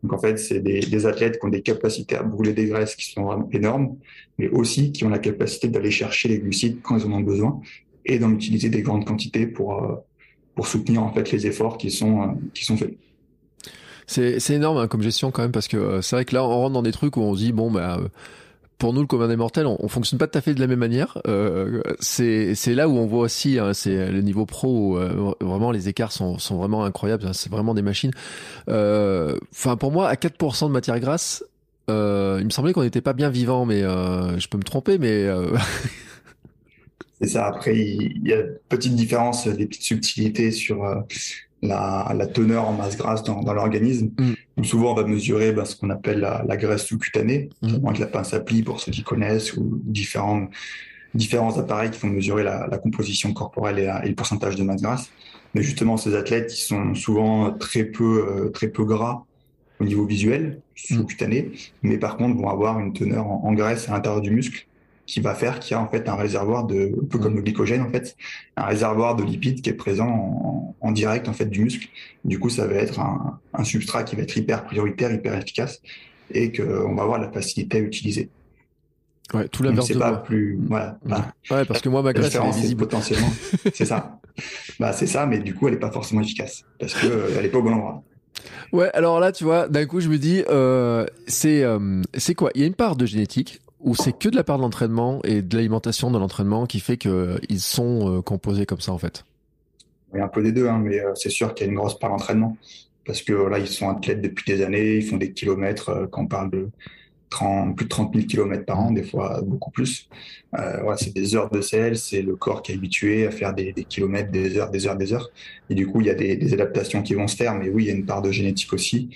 Donc en fait, c'est des, des, athlètes qui ont des capacités à brûler des graisses qui sont vraiment énormes, mais aussi qui ont la capacité d'aller chercher les glucides quand ils en ont besoin et d'en utiliser des grandes quantités pour euh, pour soutenir en fait les efforts qui sont euh, qui sont faits. C'est énorme hein, comme gestion quand même parce que euh, c'est vrai que là on rentre dans des trucs où on se dit bon bah pour nous, le commun des mortels, on, on, fonctionne pas tout à fait de la même manière. Euh, c'est là où on voit aussi, hein, c'est le niveau pro où euh, vraiment les écarts sont, sont vraiment incroyables. C'est vraiment des machines. Euh, enfin, pour moi, à 4% de matière grasse, euh, il me semblait qu'on n'était pas bien vivant, mais je peux me tromper, mais c'est ça. Après, il y a petite différence, des petites subtilités sur la, la, teneur en masse grasse dans, dans l'organisme. Mm. Souvent, on va mesurer ben, ce qu'on appelle la, la, graisse sous-cutanée, mm. avec la pince à pli pour ceux qui connaissent, ou différents, différents appareils qui vont mesurer la, la composition corporelle et, et, le pourcentage de masse grasse. Mais justement, ces athlètes, qui sont souvent très peu, euh, très peu gras au niveau visuel, mm. sous-cutané, mais par contre vont avoir une teneur en, en graisse à l'intérieur du muscle qui va faire qu'il y a en fait un réservoir de, un peu comme le glycogène en fait, un réservoir de lipides qui est présent en, en direct en fait du muscle. Du coup, ça va être un, un, substrat qui va être hyper prioritaire, hyper efficace et qu'on va avoir la facilité à utiliser. Ouais, tout l'inverse C'est pas plus, voilà. Bah, ouais, parce que moi, ma graisse, est visible. potentiellement, c'est ça. Bah, c'est ça, mais du coup, elle est pas forcément efficace parce que euh, elle est pas au bon endroit. Ouais, alors là, tu vois, d'un coup, je me dis, euh, c'est euh, c'est quoi? Il y a une part de génétique ou c'est que de la part de l'entraînement et de l'alimentation de l'entraînement qui fait qu'ils sont euh, composés comme ça en fait Oui, un peu des deux, hein, mais euh, c'est sûr qu'il y a une grosse part d'entraînement parce que là, ils sont athlètes depuis des années, ils font des kilomètres, euh, quand on parle de 30, plus de 30 000 kilomètres par an, des fois beaucoup plus. Euh, c'est des heures de sel, c'est le corps qui est habitué à faire des, kilomètres, des heures, des heures, des heures. Et du coup, il y a des, des adaptations qui vont se faire, mais oui, il y a une part de génétique aussi.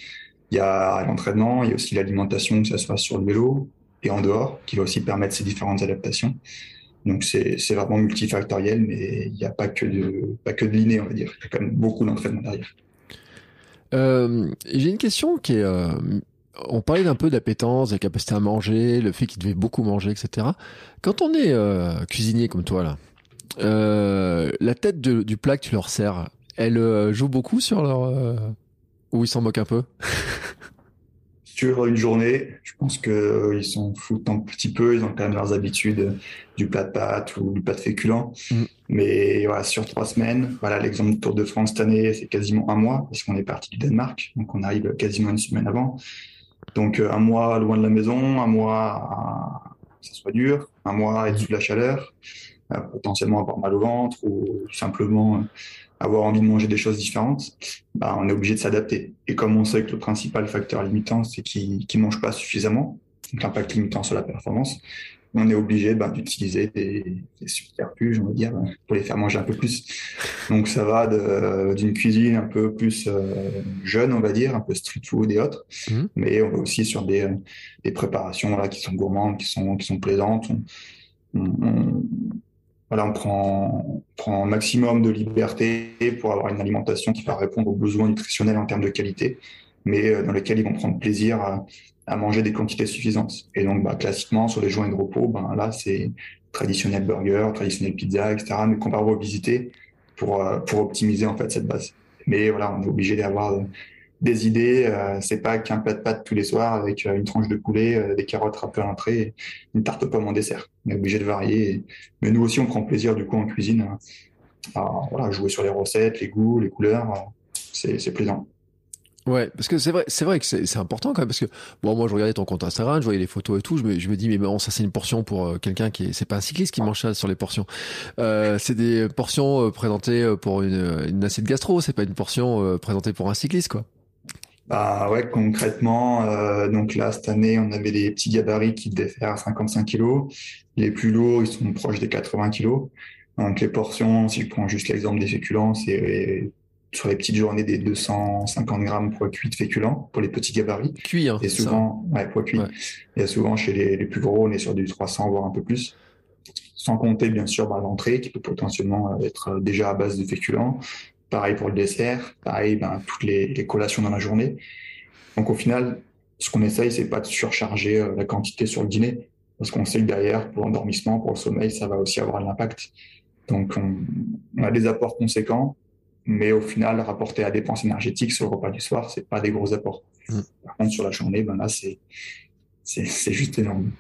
Il y a l'entraînement, il y a aussi l'alimentation, que se fasse sur le vélo, et en dehors, qui va aussi permettre ces différentes adaptations. Donc c'est vraiment multifactoriel, mais il n'y a pas que de pas que de l'inné, on va dire. Il y a quand même beaucoup d'entraînement derrière. Euh, J'ai une question qui est. Euh, on parlait d'un peu d'appétence, la capacité à manger, le fait qu'il devait beaucoup manger, etc. Quand on est euh, cuisinier comme toi là, la tête de, du plat que tu leur sers, elle joue beaucoup sur leur ou ils s'en moquent un peu? sur une journée, je pense qu'ils euh, s'en foutent un petit peu. Ils ont quand même leurs habitudes euh, du plat de pâtes ou du plat de féculent. Mm. Mais voilà, sur trois semaines, voilà l'exemple du Tour de France cette année, c'est quasiment un mois parce qu'on est parti du Danemark, donc on arrive quasiment une semaine avant. Donc euh, un mois loin de la maison, un mois à... ça soit dur, un mois à être sous la chaleur, potentiellement avoir mal au ventre ou simplement avoir envie de manger des choses différentes, bah, on est obligé de s'adapter. Et comme on sait que le principal facteur limitant, c'est qu'ils ne mangent pas suffisamment, donc l'impact limitant sur la performance, on est obligé bah, d'utiliser des, des subterfuges, on va dire, pour les faire manger un peu plus. Donc ça va d'une cuisine un peu plus euh, jeune, on va dire, un peu street food et autres, mmh. mais on va aussi sur des, des préparations là, qui sont gourmandes, qui sont, qui sont plaisantes. On, voilà, on prend, un maximum de liberté pour avoir une alimentation qui va répondre aux besoins nutritionnels en termes de qualité, mais euh, dans lesquels ils vont prendre plaisir à, à manger des quantités suffisantes. Et donc, bah, classiquement, sur les joints de repos, ben, là, c'est traditionnel burger, traditionnel pizza, etc., mais qu'on va revisiter pour, euh, pour optimiser, en fait, cette base. Mais voilà, on est obligé d'avoir euh, des idées. Euh, c'est pas qu'un plat de pâtes tous les soirs avec une tranche de poulet, des carottes râpées à l'entrée, une tarte aux pommes en dessert. On est obligé de varier. Mais nous aussi, on prend plaisir, du coup, en cuisine, à, voilà, jouer sur les recettes, les goûts, les couleurs. C'est plaisant. Ouais, parce que c'est vrai, c'est vrai que c'est important quand même parce que bon, moi je regardais ton compte Instagram, je voyais les photos et tout, je me, je me dis mais bon, ça c'est une portion pour euh, quelqu'un qui est, c'est pas un cycliste qui mange ça sur les portions. Euh, c'est des portions euh, présentées euh, pour une, une assiette gastro, c'est pas une portion présentée pour un cycliste quoi. Bah ouais, concrètement, donc là cette année on avait des petits gabarits qui devaient faire 55 kilos, les plus lourds ils sont proches des 80 kilos. Donc les portions, si je prends juste l'exemple des féculents, c'est sur les petites journées des 250 grammes poids cuit de féculents pour les petits gabarits. Cuit, hein, Et souvent, ouais, poids cuit. Et souvent, chez les, les, plus gros, on est sur du 300, voire un peu plus. Sans compter, bien sûr, bah, l'entrée qui peut potentiellement être déjà à base de féculents. Pareil pour le dessert. Pareil, ben, toutes les, les collations dans la journée. Donc, au final, ce qu'on essaye, c'est pas de surcharger euh, la quantité sur le dîner. Parce qu'on sait que derrière, pour l'endormissement, pour le sommeil, ça va aussi avoir un impact. Donc, on, on a des apports conséquents mais au final, rapporté à dépenses énergétiques sur le repas du soir, c'est pas des gros apports. Mm. Par contre, sur la journée, ben là, c'est c'est juste énorme.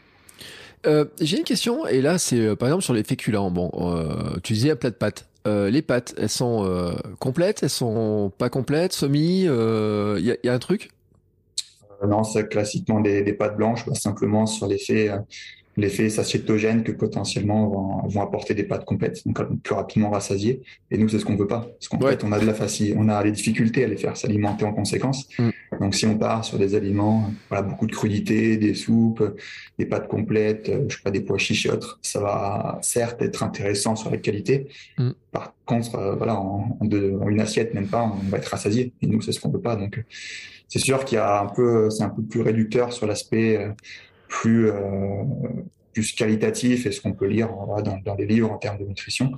Euh, J'ai une question, et là, c'est euh, par exemple sur les féculents. Bon, euh, tu disais un plat de pâtes. Euh, les pâtes, elles sont euh, complètes, elles sont pas complètes, semi. Il y a, y, a, un truc? Non, c'est classiquement des, des pâtes blanches, bah, simplement sur l'effet l'effet satiétogène que potentiellement vont, vont, apporter des pâtes complètes, donc plus rapidement rassasiées. Et nous, c'est ce qu'on veut pas. Parce qu'en fait, on a de la facilité, on a les difficultés à les faire s'alimenter en conséquence. Mm. Donc, si on part sur des aliments, voilà, beaucoup de crudité, des soupes, des pâtes complètes, euh, je sais pas, des pois chiches et autres, ça va certes être intéressant sur la qualité. Mm. Par contre, euh, voilà, en, en, une assiette, même pas, on va être rassasié. Et nous, c'est ce qu'on veut pas. Donc, c'est sûr qu'il y a un peu, c'est un peu plus réducteur sur l'aspect euh, plus euh, plus qualitatif et ce qu'on peut lire dans, dans, les livres en termes de nutrition.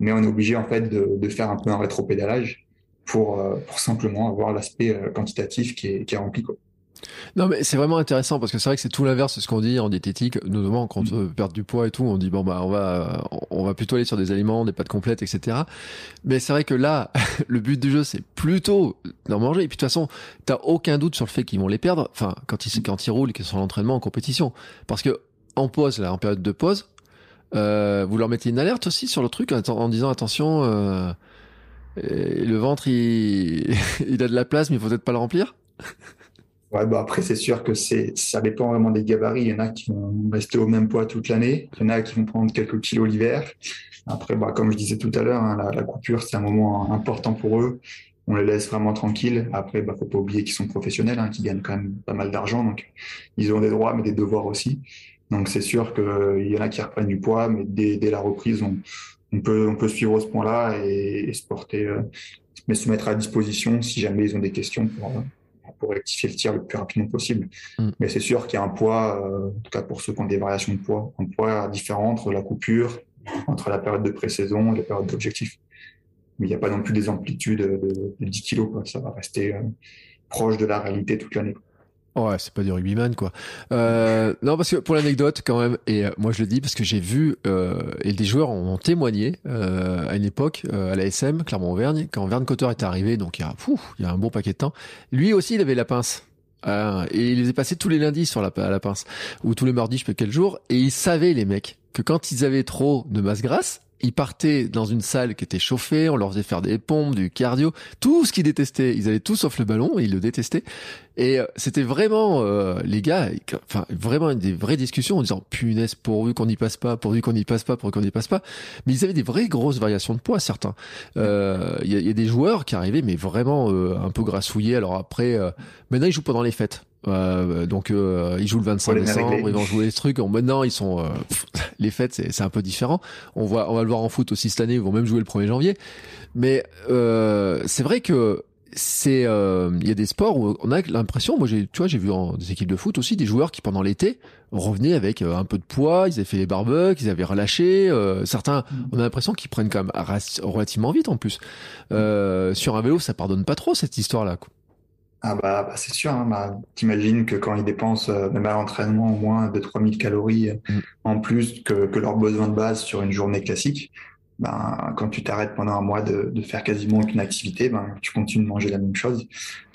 Mais on est obligé en fait de, de faire un peu un rétropédalage pour, euh, pour simplement avoir l'aspect euh, quantitatif qui est, qui est rempli. Quoi. Non, mais c'est vraiment intéressant parce que c'est vrai que c'est tout l'inverse de ce qu'on dit en diététique, notamment quand on perd du poids et tout. On dit bon bah on va on va plutôt aller sur des aliments, des pâtes complètes, etc. Mais c'est vrai que là, le but du jeu c'est plutôt d'en manger. Et puis de toute façon, t'as aucun doute sur le fait qu'ils vont les perdre. Enfin, quand ils quand ils roulent et qu'ils sont en entraînement, en compétition, parce que en pause là, en période de pause, euh, vous leur mettez une alerte aussi sur le truc en, disant attention. Euh, le ventre, il, il a de la place, mais il faut peut-être pas le remplir. Bah après, c'est sûr que ça dépend vraiment des gabarits. Il y en a qui vont rester au même poids toute l'année. Il y en a qui vont prendre quelques kilos l'hiver. Après, bah, comme je disais tout à l'heure, hein, la, coupure, c'est un moment important pour eux. On les laisse vraiment tranquilles. Après, bah, faut pas oublier qu'ils sont professionnels, hein, qu'ils gagnent quand même pas mal d'argent. Donc, ils ont des droits, mais des devoirs aussi. Donc, c'est sûr qu'il y en a qui reprennent du poids, mais dès, la reprise, on, peut, suivre ce point-là et, se porter, euh, mais se mettre à disposition si jamais ils ont des questions pour, pour rectifier le tir le plus rapidement possible. Mm. Mais c'est sûr qu'il y a un poids, euh, en tout cas pour ceux qui ont des variations de poids, un poids différent entre la coupure, entre la période de pré-saison et la période d'objectif. Mais il n'y a pas non plus des amplitudes de, de 10 kilos. Quoi. Ça va rester euh, proche de la réalité toute l'année. Ouais, c'est pas du rugbyman quoi. Euh, non parce que pour l'anecdote quand même, et euh, moi je le dis parce que j'ai vu euh, et des joueurs ont, témoigné euh, à une époque euh, à la SM Clermont-Auvergne quand Verne Cotter était arrivé, donc il y a il y a un bon paquet de temps. Lui aussi il avait la pince. et il les est passés tous les lundis sur la, à la pince ou tous les mardis je sais pas quel jour et il savait les mecs que quand ils avaient trop de masse grasse ils partaient dans une salle qui était chauffée, on leur faisait faire des pompes, du cardio, tout ce qu'ils détestaient. Ils allaient tout sauf le ballon, ils le détestaient. Et euh, c'était vraiment, euh, les gars, enfin vraiment des vraies discussions en disant punaise, pourvu qu'on n'y passe pas, pourvu qu'on n'y passe pas, pourvu qu'on n'y passe pas. Mais ils avaient des vraies grosses variations de poids, certains. Euh, Il y, a, des joueurs qui arrivaient, mais vraiment un peu grassouillés. Alors après, maintenant ils jouent pendant les fêtes. Euh, donc euh, ils jouent le 25 décembre, ils vont jouer les trucs. Maintenant ils sont euh, les fêtes, c'est un peu différent. On va on va le voir en foot aussi cette année. Ils vont même jouer le 1er janvier. Mais euh, c'est vrai que c'est il y a des sports où on a l'impression. Moi j'ai tu vois j'ai vu en des équipes de foot aussi des joueurs qui pendant l'été revenaient avec un peu de poids. Ils avaient fait les barbecues, ils avaient relâché. certains on a l'impression qu'ils prennent quand même relativement vite en plus. sur un vélo ça pardonne pas trop cette histoire là. Quoi. Ah bah, bah c'est sûr, hein, bah, t'imagines que quand ils dépensent euh, même à l'entraînement au moins de 3000 calories euh, mm. en plus que, que leurs besoins de base sur une journée classique, ben, quand tu t'arrêtes pendant un mois de, de faire quasiment aucune activité, ben, tu continues de manger la même chose.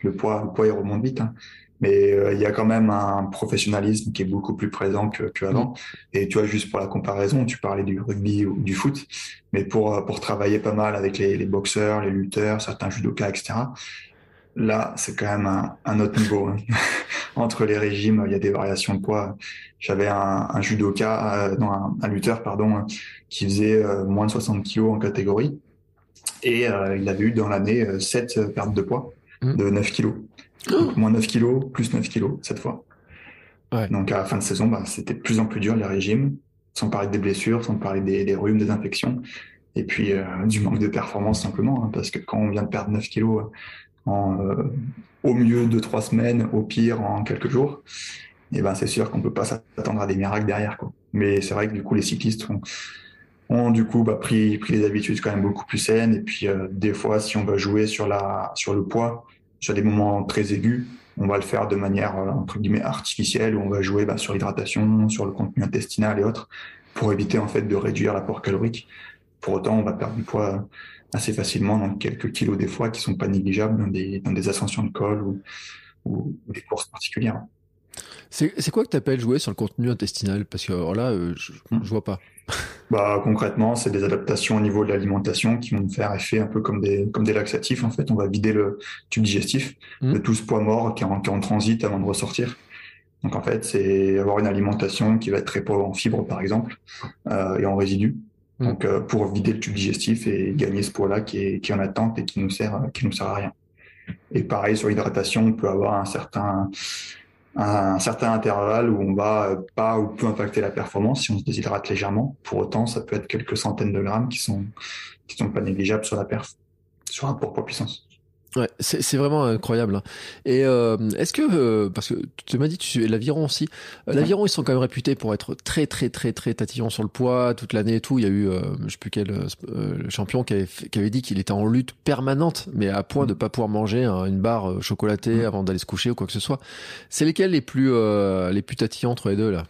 Le poids, le poids il remonte vite. Hein. Mais euh, il y a quand même un professionnalisme qui est beaucoup plus présent que, que avant. Mm. Et tu vois, juste pour la comparaison, tu parlais du rugby ou du foot, mais pour, pour travailler pas mal avec les, les boxeurs, les lutteurs, certains judokas, etc., Là, c'est quand même un, un autre niveau. Hein. Entre les régimes, il y a des variations de poids. J'avais un, un, judoka, euh, non, un, un, lutteur, pardon, qui faisait euh, moins de 60 kilos en catégorie. Et euh, il avait eu dans l'année 7 pertes de poids mmh. de 9 kilos. Donc, moins 9 kilos, plus 9 kilos cette fois. Ouais. Donc à la fin de saison, bah, c'était de plus en plus dur les régimes, sans parler des blessures, sans parler des, des rhumes, des infections, et puis euh, du manque de performance simplement, hein, parce que quand on vient de perdre 9 kilos euh, au mieux de trois semaines, au pire en quelques jours, et ben c'est sûr qu'on peut pas s'attendre à des miracles derrière. Quoi. Mais c'est vrai que du coup les cyclistes ont, ont du coup bah, pris, pris des habitudes quand même beaucoup plus saines. Et puis euh, des fois, si on va jouer sur la sur le poids, sur des moments très aigus, on va le faire de manière euh, entre guillemets artificielle, où on va jouer bah, sur l'hydratation, sur le contenu intestinal et autres, pour éviter en fait de réduire l'apport calorique. Pour autant, on va perdre du poids assez facilement, donc quelques kilos des fois qui sont pas négligeables dans des, dans des ascensions de col ou, ou des courses particulières. C'est quoi que tu appelles jouer sur le contenu intestinal? Parce que alors là, euh, je, hmm. je vois pas. Bah, concrètement, c'est des adaptations au niveau de l'alimentation qui vont faire effet un peu comme des, comme des laxatifs. En fait, on va vider le tube digestif mmh. de tout ce poids mort qui est en, qui est en transit avant de ressortir. Donc, en fait, c'est avoir une alimentation qui va être très pauvre en fibres, par exemple, euh, et en résidus. Mm. Donc, euh, pour vider le tube digestif et gagner ce poids-là qui est, qui est en attente et qui nous sert, qui nous sert à rien. Et pareil, sur l'hydratation, on peut avoir un certain, un certain intervalle où on va pas ou peu impacter la performance si on se déshydrate légèrement. Pour autant, ça peut être quelques centaines de grammes qui sont, qui sont pas négligeables sur la perf, sur un poids puissance. Ouais, c'est vraiment incroyable. Hein. Et euh, est-ce que euh, parce que tu m'as dit tu l'aviron aussi, euh, l'aviron ils sont quand même réputés pour être très très très très tatillons sur le poids toute l'année et tout. Il y a eu euh, je sais plus quel euh, champion qui avait, qui avait dit qu'il était en lutte permanente, mais à point de pas pouvoir manger hein, une barre chocolatée avant d'aller se coucher ou quoi que ce soit. C'est lesquels les plus les plus tatillons entre les deux là?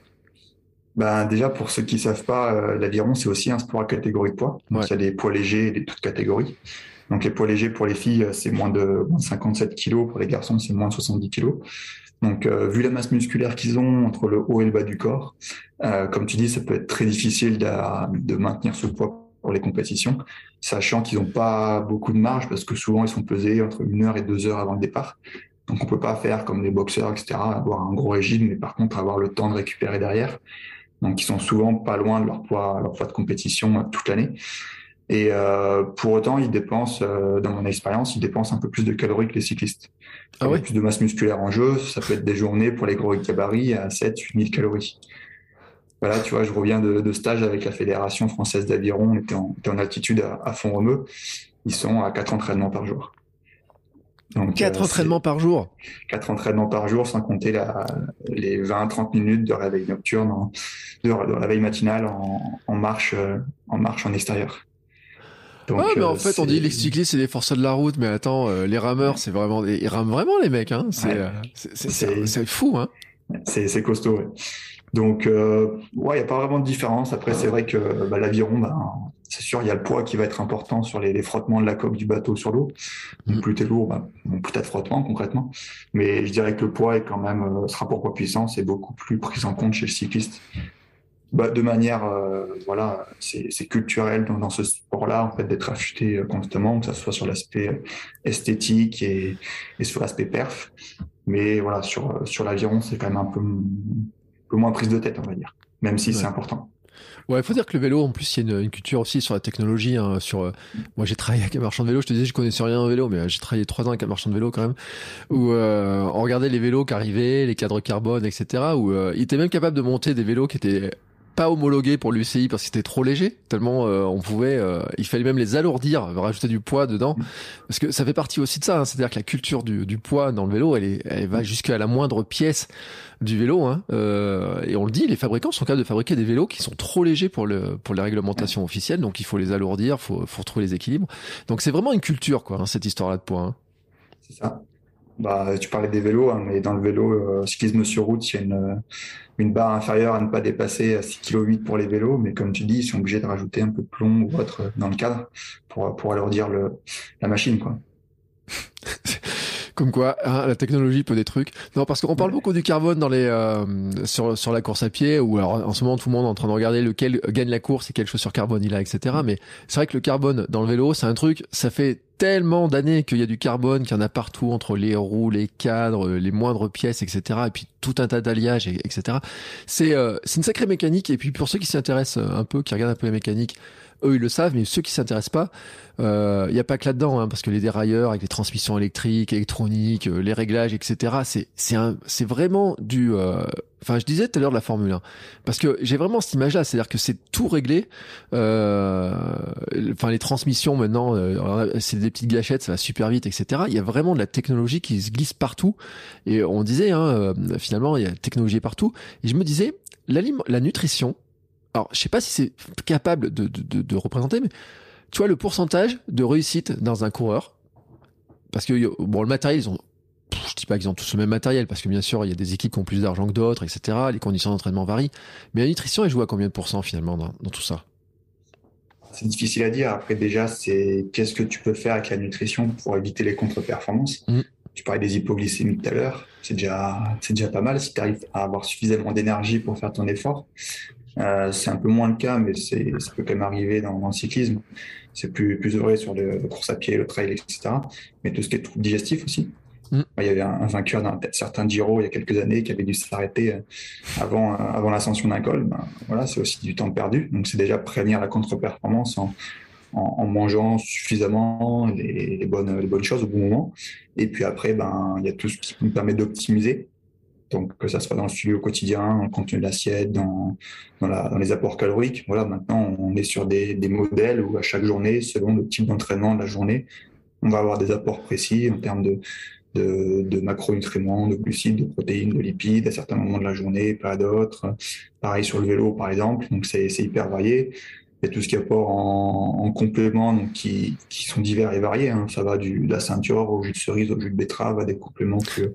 Ben, déjà, pour ceux qui savent pas, l'aviron, c'est aussi un sport à catégorie de poids. Donc, il y a des poids légers et des toutes catégories. Donc les poids légers pour les filles, c'est moins de, 57 kg. Pour les garçons, c'est moins de 70 kg. Donc, euh, vu la masse musculaire qu'ils ont entre le haut et le bas du corps, euh, comme tu dis, ça peut être très difficile de, maintenir ce poids pour les compétitions, sachant qu'ils n'ont pas beaucoup de marge parce que souvent ils sont pesés entre une heure et deux heures avant le départ. Donc, on peut pas faire comme les boxeurs, etc., avoir un gros régime, mais par contre avoir le temps de récupérer derrière. Donc, ils sont souvent pas loin de leur poids, leur poids de compétition euh, toute l'année. Et euh, pour autant, ils dépensent, euh, dans mon expérience, ils dépensent un peu plus de calories que les cyclistes. Ah ouais? plus de masse musculaire en jeu, ça peut être des journées pour les gros gabarits à 7 8 000 calories. Voilà, tu vois, je reviens de, de stage avec la Fédération française d'aviron, on était en, en altitude à, à Font-Romeu. Ils sont à 4 entraînements par jour. Donc, 4 euh, entraînements par jour? 4 entraînements par jour, sans compter la, les 20-30 minutes de réveil nocturne, en, de, de, réveil matinal en, en marche, euh, en marche en extérieur. Donc, mais en euh, fait, on dit les cyclistes, c'est des forces de la route, mais attends, euh, les rameurs, c'est vraiment, ils rament vraiment les mecs, hein. C'est, ouais. Euh, c'est fou, hein. C'est costaud, ouais. Donc, euh, ouais, il n'y a pas vraiment de différence. Après, c'est vrai que bah, l'aviron, bah, c'est sûr, il y a le poids qui va être important sur les, les frottements de la coque du bateau sur l'eau. Mm. Plus t'es lourd, bah, plus frottement concrètement. Mais je dirais que le poids est quand même, euh, ce rapport poids-puissance est beaucoup plus pris en compte chez le cycliste. Bah, de manière, euh, voilà, c'est culturel dans, dans ce sport-là, en fait, d'être affûté euh, constamment, que ce soit sur l'aspect euh, esthétique et, et sur l'aspect perf. Mais voilà, sur, sur l'aviron, c'est quand même un peu, un peu moins prise de tête, on va dire, même si c'est important. Ouais, il faut dire que le vélo, en plus, il y a une, une culture aussi sur la technologie. Hein, sur, euh, moi, j'ai travaillé avec un marchand de vélo. Je te disais, je connaissais rien au vélo, mais euh, j'ai travaillé trois ans avec un marchand de vélo quand même, où euh, on regardait les vélos qui arrivaient, les cadres carbone, etc. Où euh, il était même capable de monter des vélos qui étaient pas homologués pour l'UCI parce que c'était trop léger, tellement euh, on pouvait, euh, il fallait même les alourdir, rajouter du poids dedans, parce que ça fait partie aussi de ça, hein, c'est-à-dire que la culture du, du, poids dans le vélo, elle, est, elle va jusqu'à la moindre pièce du vélo, hein, euh, et on le dit, les fabricants sont capables de fabriquer des vélos qui sont trop légers pour le pour les réglementations officielles, donc il faut les alourdir, faut faut retrouver les équilibres, donc c'est vraiment une culture quoi, hein, cette histoire-là de poids. Hein. C'est ça. Bah, tu parlais des vélos, hein, mais dans le vélo, euh, cyclisme sur route, il y a une, une barre inférieure à ne pas dépasser à 6,8 kg pour les vélos, mais comme tu dis, ils sont obligés de rajouter un peu de plomb ou autre dans le cadre pour, pour alourdir le, la machine. Quoi. Comme quoi, hein, la technologie peut des trucs. Non, parce qu'on parle beaucoup du carbone dans les euh, sur sur la course à pied, ou alors en ce moment tout le monde est en train de regarder lequel gagne la course et quelle chaussure carbone il a, etc. Mais c'est vrai que le carbone dans le vélo, c'est un truc, ça fait tellement d'années qu'il y a du carbone, qu'il y en a partout entre les roues, les cadres, les moindres pièces, etc. Et puis tout un tas d'alliages, etc. C'est euh, c'est une sacrée mécanique. Et puis pour ceux qui s'y intéressent un peu, qui regardent un peu la mécanique, eux ils le savent, mais ceux qui s'intéressent pas, il euh, n'y a pas que là-dedans, hein, parce que les dérailleurs avec les transmissions électriques, électroniques, euh, les réglages, etc. C'est vraiment du. Euh, enfin, je disais tout à l'heure de la Formule 1, parce que j'ai vraiment cette image-là, c'est-à-dire que c'est tout réglé. Euh, enfin, les transmissions maintenant, c'est des petites gâchettes, ça va super vite, etc. Il y a vraiment de la technologie qui se glisse partout. Et on disait, hein, finalement, il y a la technologie partout. Et je me disais, la, la nutrition. Alors, je sais pas si c'est capable de, de, de, de représenter, mais tu vois le pourcentage de réussite dans un coureur parce que bon le matériel ils ont je dis pas qu'ils ont tous le même matériel parce que bien sûr il y a des équipes qui ont plus d'argent que d'autres etc les conditions d'entraînement varient mais la nutrition elle joue à combien de pourcents finalement dans, dans tout ça? C'est difficile à dire. Après déjà c'est qu'est-ce que tu peux faire avec la nutrition pour éviter les contre-performances? Mmh. tu parlais des hypoglycémies tout à l'heure. C'est déjà c'est déjà pas mal si tu arrives à avoir suffisamment d'énergie pour faire ton effort euh, c'est un peu moins le cas, mais c'est, ça peut quand même arriver dans, dans le cyclisme. C'est plus, plus vrai sur le, course à pied, le trail, etc. Mais tout ce qui est trouble digestif aussi. Mm. Il y avait un, un vainqueur d'un certain Giro il y a quelques années qui avait dû s'arrêter euh, avant, euh, avant l'ascension d'un col. Ben, voilà, c'est aussi du temps perdu. Donc c'est déjà prévenir la contre-performance en, en, en, mangeant suffisamment les, les, bonnes, les bonnes choses au bon moment. Et puis après, ben, il y a tout ce qui nous permet d'optimiser donc que ça soit dans le suivi au quotidien, dans le contenu de l'assiette, dans, dans, les apports caloriques. Voilà, maintenant on est sur des, des, modèles où à chaque journée, selon le type d'entraînement de la journée, on va avoir des apports précis en termes de, de, macronutriments, de glucides, de protéines, de lipides à certains moments de la journée, pas à d'autres. Pareil sur le vélo par exemple, donc c'est hyper varié. Il y a tout ce qui apporte en, en complément, donc qui, qui sont divers et variés. Hein. Ça va du, de la ceinture au jus de cerise, au jus de betterave, à des compléments que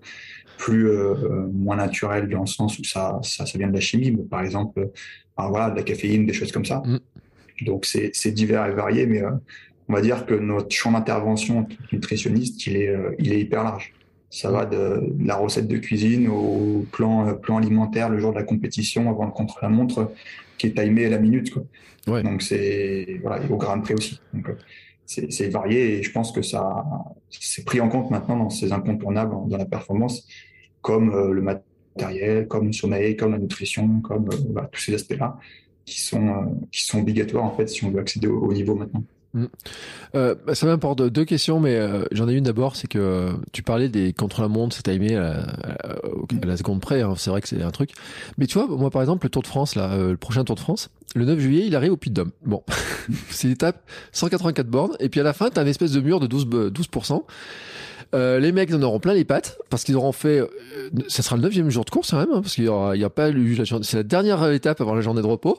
plus euh, moins naturel dans le sens où ça, ça, ça vient de la chimie, mais par exemple, euh, voilà, de la caféine, des choses comme ça. Mm. Donc c'est divers et varié, mais euh, on va dire que notre champ d'intervention nutritionniste, il est, euh, il est hyper large. Ça va de, de, la recette de cuisine au plan, euh, plan alimentaire le jour de la compétition avant le contre-la-montre qui est timé à la minute. Quoi. Ouais. Donc c'est voilà, au gramme près aussi. Donc, c'est varié et je pense que ça c'est pris en compte maintenant dans ces incontournables dans la performance comme euh, le matériel, comme le sommeil, comme la nutrition, comme bah, tous ces aspects-là qui sont euh, qui sont obligatoires en fait si on veut accéder au, au niveau maintenant. Mmh. Euh, bah, ça m'importe deux questions, mais euh, j'en ai une d'abord, c'est que tu parlais des contre-la-montre, c'est timé à, la, à la seconde près, hein, c'est vrai que c'est un truc. Mais tu vois, moi par exemple, le Tour de France, là, euh, le prochain Tour de France, le 9 juillet, il arrive au Puy de Dôme. Bon, c'est l'étape 184 bornes, et puis à la fin, t'as un espèce de mur de 12, 12%. Euh, les mecs en auront plein les pattes parce qu'ils auront fait. Euh, ça sera le neuvième jour de course quand même, hein, parce qu'il y aura, il y a pas eu la C'est la dernière étape avant la journée de repos.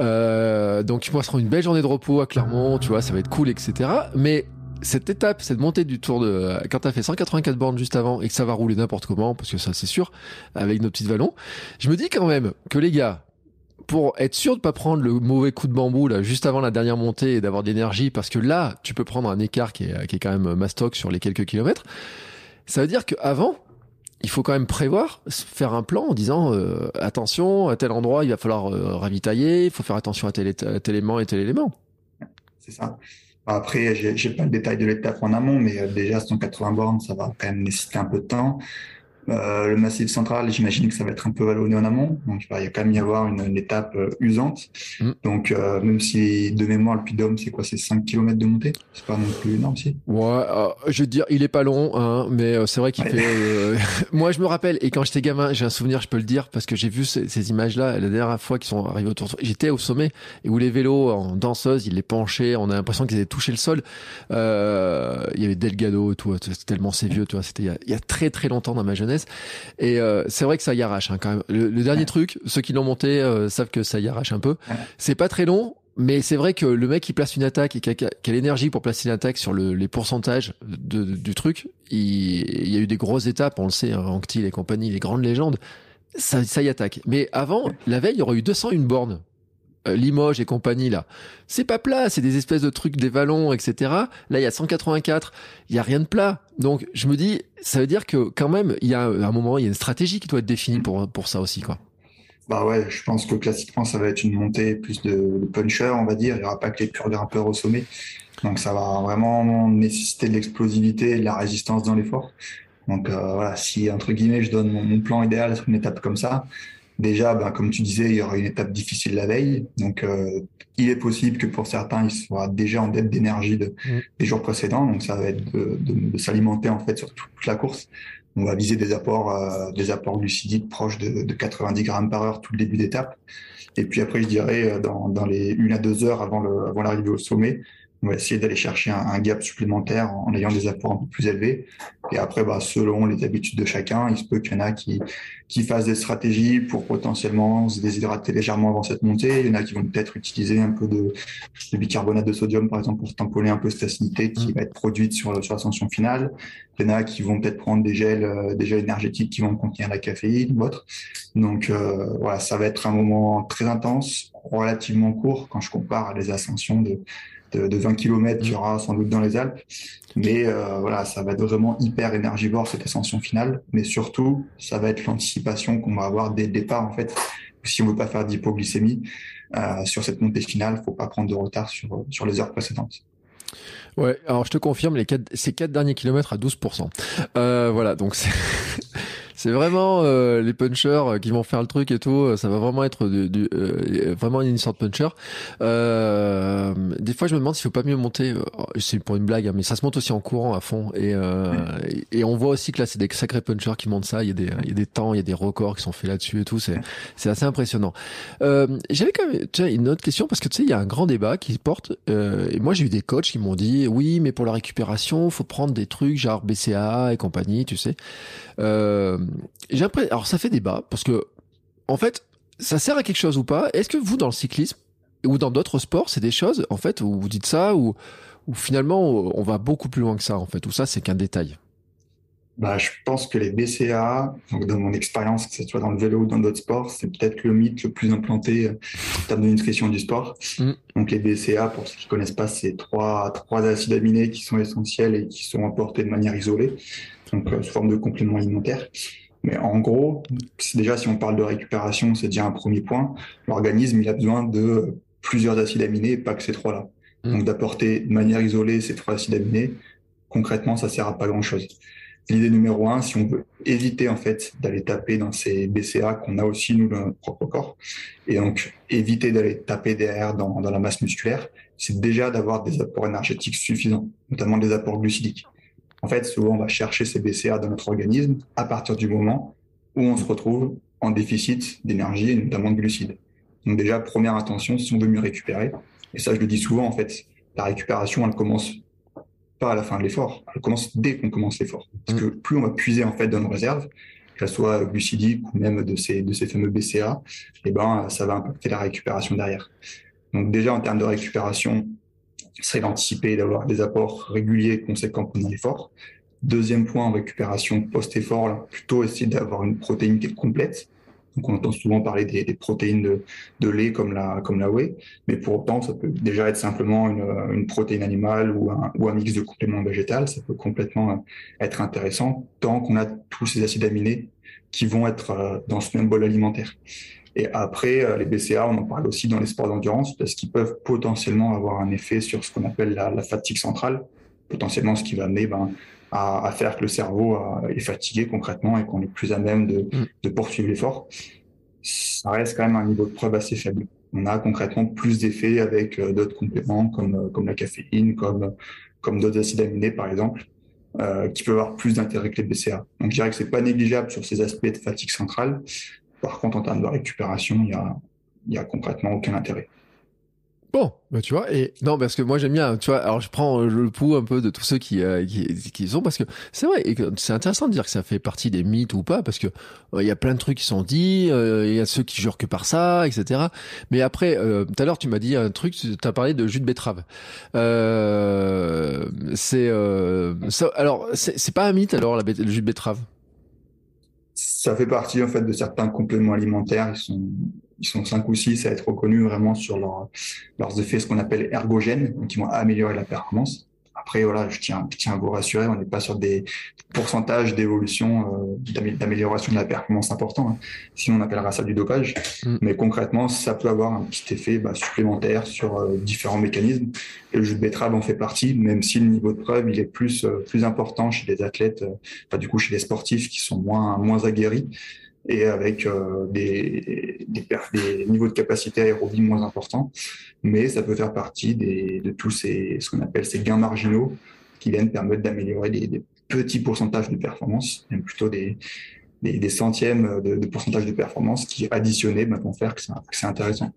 Euh, donc ils passeront une belle journée de repos à Clermont, tu vois, ça va être cool, etc. Mais cette étape, cette montée du tour de quand t'as fait 184 bornes juste avant et que ça va rouler n'importe comment, parce que ça c'est sûr, avec nos petits vallons, je me dis quand même que les gars, pour être sûr de pas prendre le mauvais coup de bambou là juste avant la dernière montée et d'avoir de l'énergie parce que là tu peux prendre un écart qui est, qui est quand même mastoc sur les quelques kilomètres ça veut dire qu'avant il faut quand même prévoir, faire un plan en disant euh, attention, à tel endroit, il va falloir euh, ravitailler, il faut faire attention à tel, élément et tel élément. C'est ça. Après, j'ai pas le détail de l'étape en amont, mais euh, déjà 180 bornes, ça va quand même nécessiter un peu de temps. Euh, le massif central, j'imagine que ça va être un peu vallonné en amont, donc il va y a quand même y avoir une, une étape euh, usante. Mm. Donc euh, même si de mémoire le Puy d'Homme, c'est quoi, c'est 5 km de montée, c'est pas non plus énorme si? Ouais, euh, je veux dire, il est pas long, hein, mais c'est vrai qu'il fait. Moi, je me rappelle, et quand j'étais gamin, j'ai un souvenir, je peux le dire, parce que j'ai vu ces, ces images-là la dernière fois qu'ils sont arrivés autour. J'étais au sommet et où les vélos en danseuse, ils les penchaient, on a l'impression qu'ils avaient touché le sol. il y avait Delgado et tout, tellement c'est vieux, tu vois, c'était il, il y a très très longtemps dans ma jeunesse. Et euh, c'est vrai que ça y arrache hein, quand même. Le, le dernier truc, ceux qui l'ont monté euh, savent que ça y arrache un peu. C'est pas très long, mais c'est vrai que le mec qui place une attaque et qui a, qui a l'énergie pour placer une attaque sur le, les pourcentages de, du truc, il, il, y a eu des grosses étapes, on le sait, hein, Anctil et compagnie, les grandes légendes, ça, ça y attaque. Mais avant, la veille, il y aurait eu 201 bornes. Euh, Limoges et compagnie là, c'est pas plat, c'est des espèces de trucs, des vallons, etc. Là, il y a 184, il y a rien de plat. Donc, je me dis, ça veut dire que quand même, il y a un moment, il y a une stratégie qui doit être définie pour pour ça aussi, quoi. Bah ouais, je pense que classiquement, ça va être une montée plus de, de puncher, on va dire. Il n'y aura pas que les purs grimpeurs au sommet. Donc, ça va vraiment nécessiter de l'explosivité et de la résistance dans l'effort. Donc, euh, voilà, si, entre guillemets, je donne mon, mon plan idéal sur une étape comme ça, Déjà, ben, comme tu disais, il y aura une étape difficile la veille. Donc, euh, il est possible que pour certains, ils soient déjà en dette d'énergie de, mmh. des jours précédents. Donc, ça va être de, de, de s'alimenter en fait sur toute la course. On va viser des apports, euh, des apports glucidiques proches de, de 90 grammes par heure tout le début d'étape. Et puis après, je dirais, euh, dans, dans les une à deux heures avant le, avant l'arrivée au sommet, on va essayer d'aller chercher un, un, gap supplémentaire en ayant des apports un peu plus élevés. Et après, bah, selon les habitudes de chacun, il se peut qu'il y en a qui, qui fassent des stratégies pour potentiellement se déshydrater légèrement avant cette montée. Il y en a qui vont peut-être utiliser un peu de, de, bicarbonate de sodium, par exemple, pour tamponner un peu cette acidité qui mmh. va être produite sur, sur l'ascension finale. Il y en a qui vont peut-être prendre des gels, euh, des gels énergétiques qui vont contenir la caféine ou autre. Donc euh, voilà, ça va être un moment très intense, relativement court quand je compare à des ascensions de de, de 20 km qu'il y aura sans doute dans les Alpes. Mais euh, voilà, ça va être vraiment hyper énergivore cette ascension finale. Mais surtout, ça va être l'anticipation qu'on va avoir dès le départ en fait. Si on veut pas faire d'hypoglycémie euh, sur cette montée finale, faut pas prendre de retard sur sur les heures précédentes. Ouais, alors je te confirme, les quatre, ces quatre derniers kilomètres à 12%. Euh, voilà, donc c'est vraiment euh, les punchers euh, qui vont faire le truc et tout. Euh, ça va vraiment être du, du euh, vraiment une sorte de puncher. Euh, des fois, je me demande s'il faut pas mieux monter. C'est pour une blague, hein, mais ça se monte aussi en courant à fond. Et, et, et on voit aussi que là, c'est des sacrés punchers qui montent ça. Il y a des, il y a des temps, il y a des records qui sont faits là-dessus et tout. C'est, assez impressionnant. J'avais quand même une autre question parce que tu sais, il y a un grand débat qui porte. et moi, j'ai eu des coachs qui m'ont dit, oui, mais pour la récupération, faut prendre des trucs genre BCA et compagnie, tu sais. Euh, j'ai alors ça fait débat parce que en fait, ça sert à quelque chose ou pas? Est-ce que vous dans le cyclisme ou dans d'autres sports, c'est des choses en fait où vous dites ça ou finalement on va beaucoup plus loin que ça en fait, ça c'est qu'un détail? Bah, je pense que les BCA, donc dans mon expérience, que ce soit dans le vélo ou dans d'autres sports, c'est peut-être le mythe le plus implanté en termes de nutrition du sport. Mm. Donc les BCA, pour ceux qui connaissent pas, c'est trois, trois acides aminés qui sont essentiels et qui sont apportés de manière isolée, donc euh, sous forme de compléments alimentaires. Mais en gros, déjà si on parle de récupération, c'est déjà un premier point. L'organisme, il a besoin de plusieurs acides aminés, pas que ces trois-là. Mm. Donc d'apporter de manière isolée ces trois acides aminés, concrètement, ça sert à pas grand-chose. L'idée numéro un, si on veut éviter en fait d'aller taper dans ces BCA qu'on a aussi nous dans notre propre corps, et donc éviter d'aller taper derrière dans, la masse musculaire, c'est déjà d'avoir des apports énergétiques suffisants, notamment des apports glucidiques. En fait, souvent on va chercher ces BCA dans notre organisme à partir du moment où on se retrouve en déficit d'énergie et notamment de glucides. Donc déjà, première intention, si on veut mieux récupérer, et ça je le dis souvent en fait, la récupération elle commence pas à la fin de l'effort. Elle commence dès qu'on commence l'effort. Parce que plus on va puiser en fait dans nos réserves, qu'elles soient glucidiques ou même de ces, de ces fameux BCA, eh ben, ça va impacter la récupération derrière. Donc déjà en termes de récupération, c'est d'anticiper d'avoir des apports réguliers et conséquents pendant l'effort. Deuxième point en récupération post-effort, plutôt essayer d'avoir une protéine qui est complète. Donc on entend souvent parler des, protéines de, lait comme la, la whey, mais pour autant, ça peut déjà être simplement une, protéine animale ou un, mix de compléments végétal. Ça peut complètement être intéressant tant qu'on a tous ces acides aminés qui vont être dans ce même bol alimentaire. Et après, euh, les BCA, on en parle aussi dans les sports d'endurance parce qu'ils peuvent potentiellement avoir un effet sur ce qu'on appelle la, fatigue centrale, potentiellement ce qui va amener ben, à, faire que le cerveau euh, est fatigué concrètement et qu'on est plus à même de, mm. de poursuivre l'effort. Ça reste quand même un niveau de preuve assez faible. On a concrètement plus d'effets avec euh, d'autres compléments comme, comme la caféine, comme, comme d'autres acides aminés par exemple. Euh, qui peuvent avoir plus d'intérêt que les BCA. Donc je dirais que c'est pas négligeable sur ces aspects de fatigue centrale, par contre, en termes de récupération, il y a, y a concrètement aucun intérêt. Bon, bah tu vois, et non, parce que moi j'aime bien, tu vois, alors je prends le pouls un peu de tous ceux qui, euh, qui, qui, sont, parce que c'est vrai, et c'est intéressant de dire que ça fait partie des mythes ou pas, parce que euh, il y a plein de trucs qui sont dits, euh, il y a ceux qui jurent que par ça, etc. Mais après, tout à l'heure tu m'as dit un truc, tu as parlé de jus de betterave. c'est, alors, c'est pas un mythe alors, la, le jus de betterave? Ça fait partie en fait de certains compléments alimentaires. Ils sont ils sont cinq ou six à être reconnus vraiment sur leur, leurs effets, ce qu'on appelle ergogènes, donc qui vont améliorer la performance. Après, voilà, je tiens, je tiens à vous rassurer, on n'est pas sur des pourcentages d'évolution, euh, d'amélioration de la performance important. Hein. Sinon, on appellera ça du dopage. Mm. Mais concrètement, ça peut avoir un petit effet bah, supplémentaire sur euh, différents mécanismes. Et le jus de betterave en fait partie, même si le niveau de preuve il est plus euh, plus important chez les athlètes, enfin du coup chez les sportifs qui sont moins moins aguerris et avec euh, des, niveaux de capacité aérobie moins importants. Mais ça peut faire partie de tous ces, ce qu'on appelle ces gains marginaux qui viennent permettre d'améliorer des, petits pourcentages de performance, même plutôt des, centièmes de, pourcentage de performance qui additionnés bah, vont faire que c'est intéressant.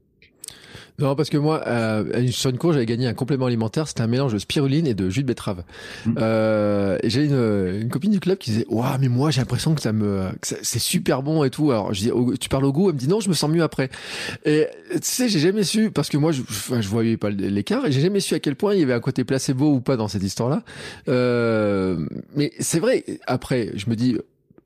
Non, parce que moi, euh, sur une course, j'avais gagné un complément alimentaire. C'était un mélange de spiruline et de jus de betterave. Mmh. Euh, et j'ai une, une, copine du club qui disait, waouh, mais moi, j'ai l'impression que ça me, c'est super bon et tout. Alors, je dis, tu parles au goût? Elle me dit, non, je me sens mieux après. Et tu sais, j'ai jamais su, parce que moi, je, je voyais pas l'écart, et j'ai jamais su à quel point il y avait un côté placebo ou pas dans cette histoire-là. Euh, mais c'est vrai. Après, je me dis,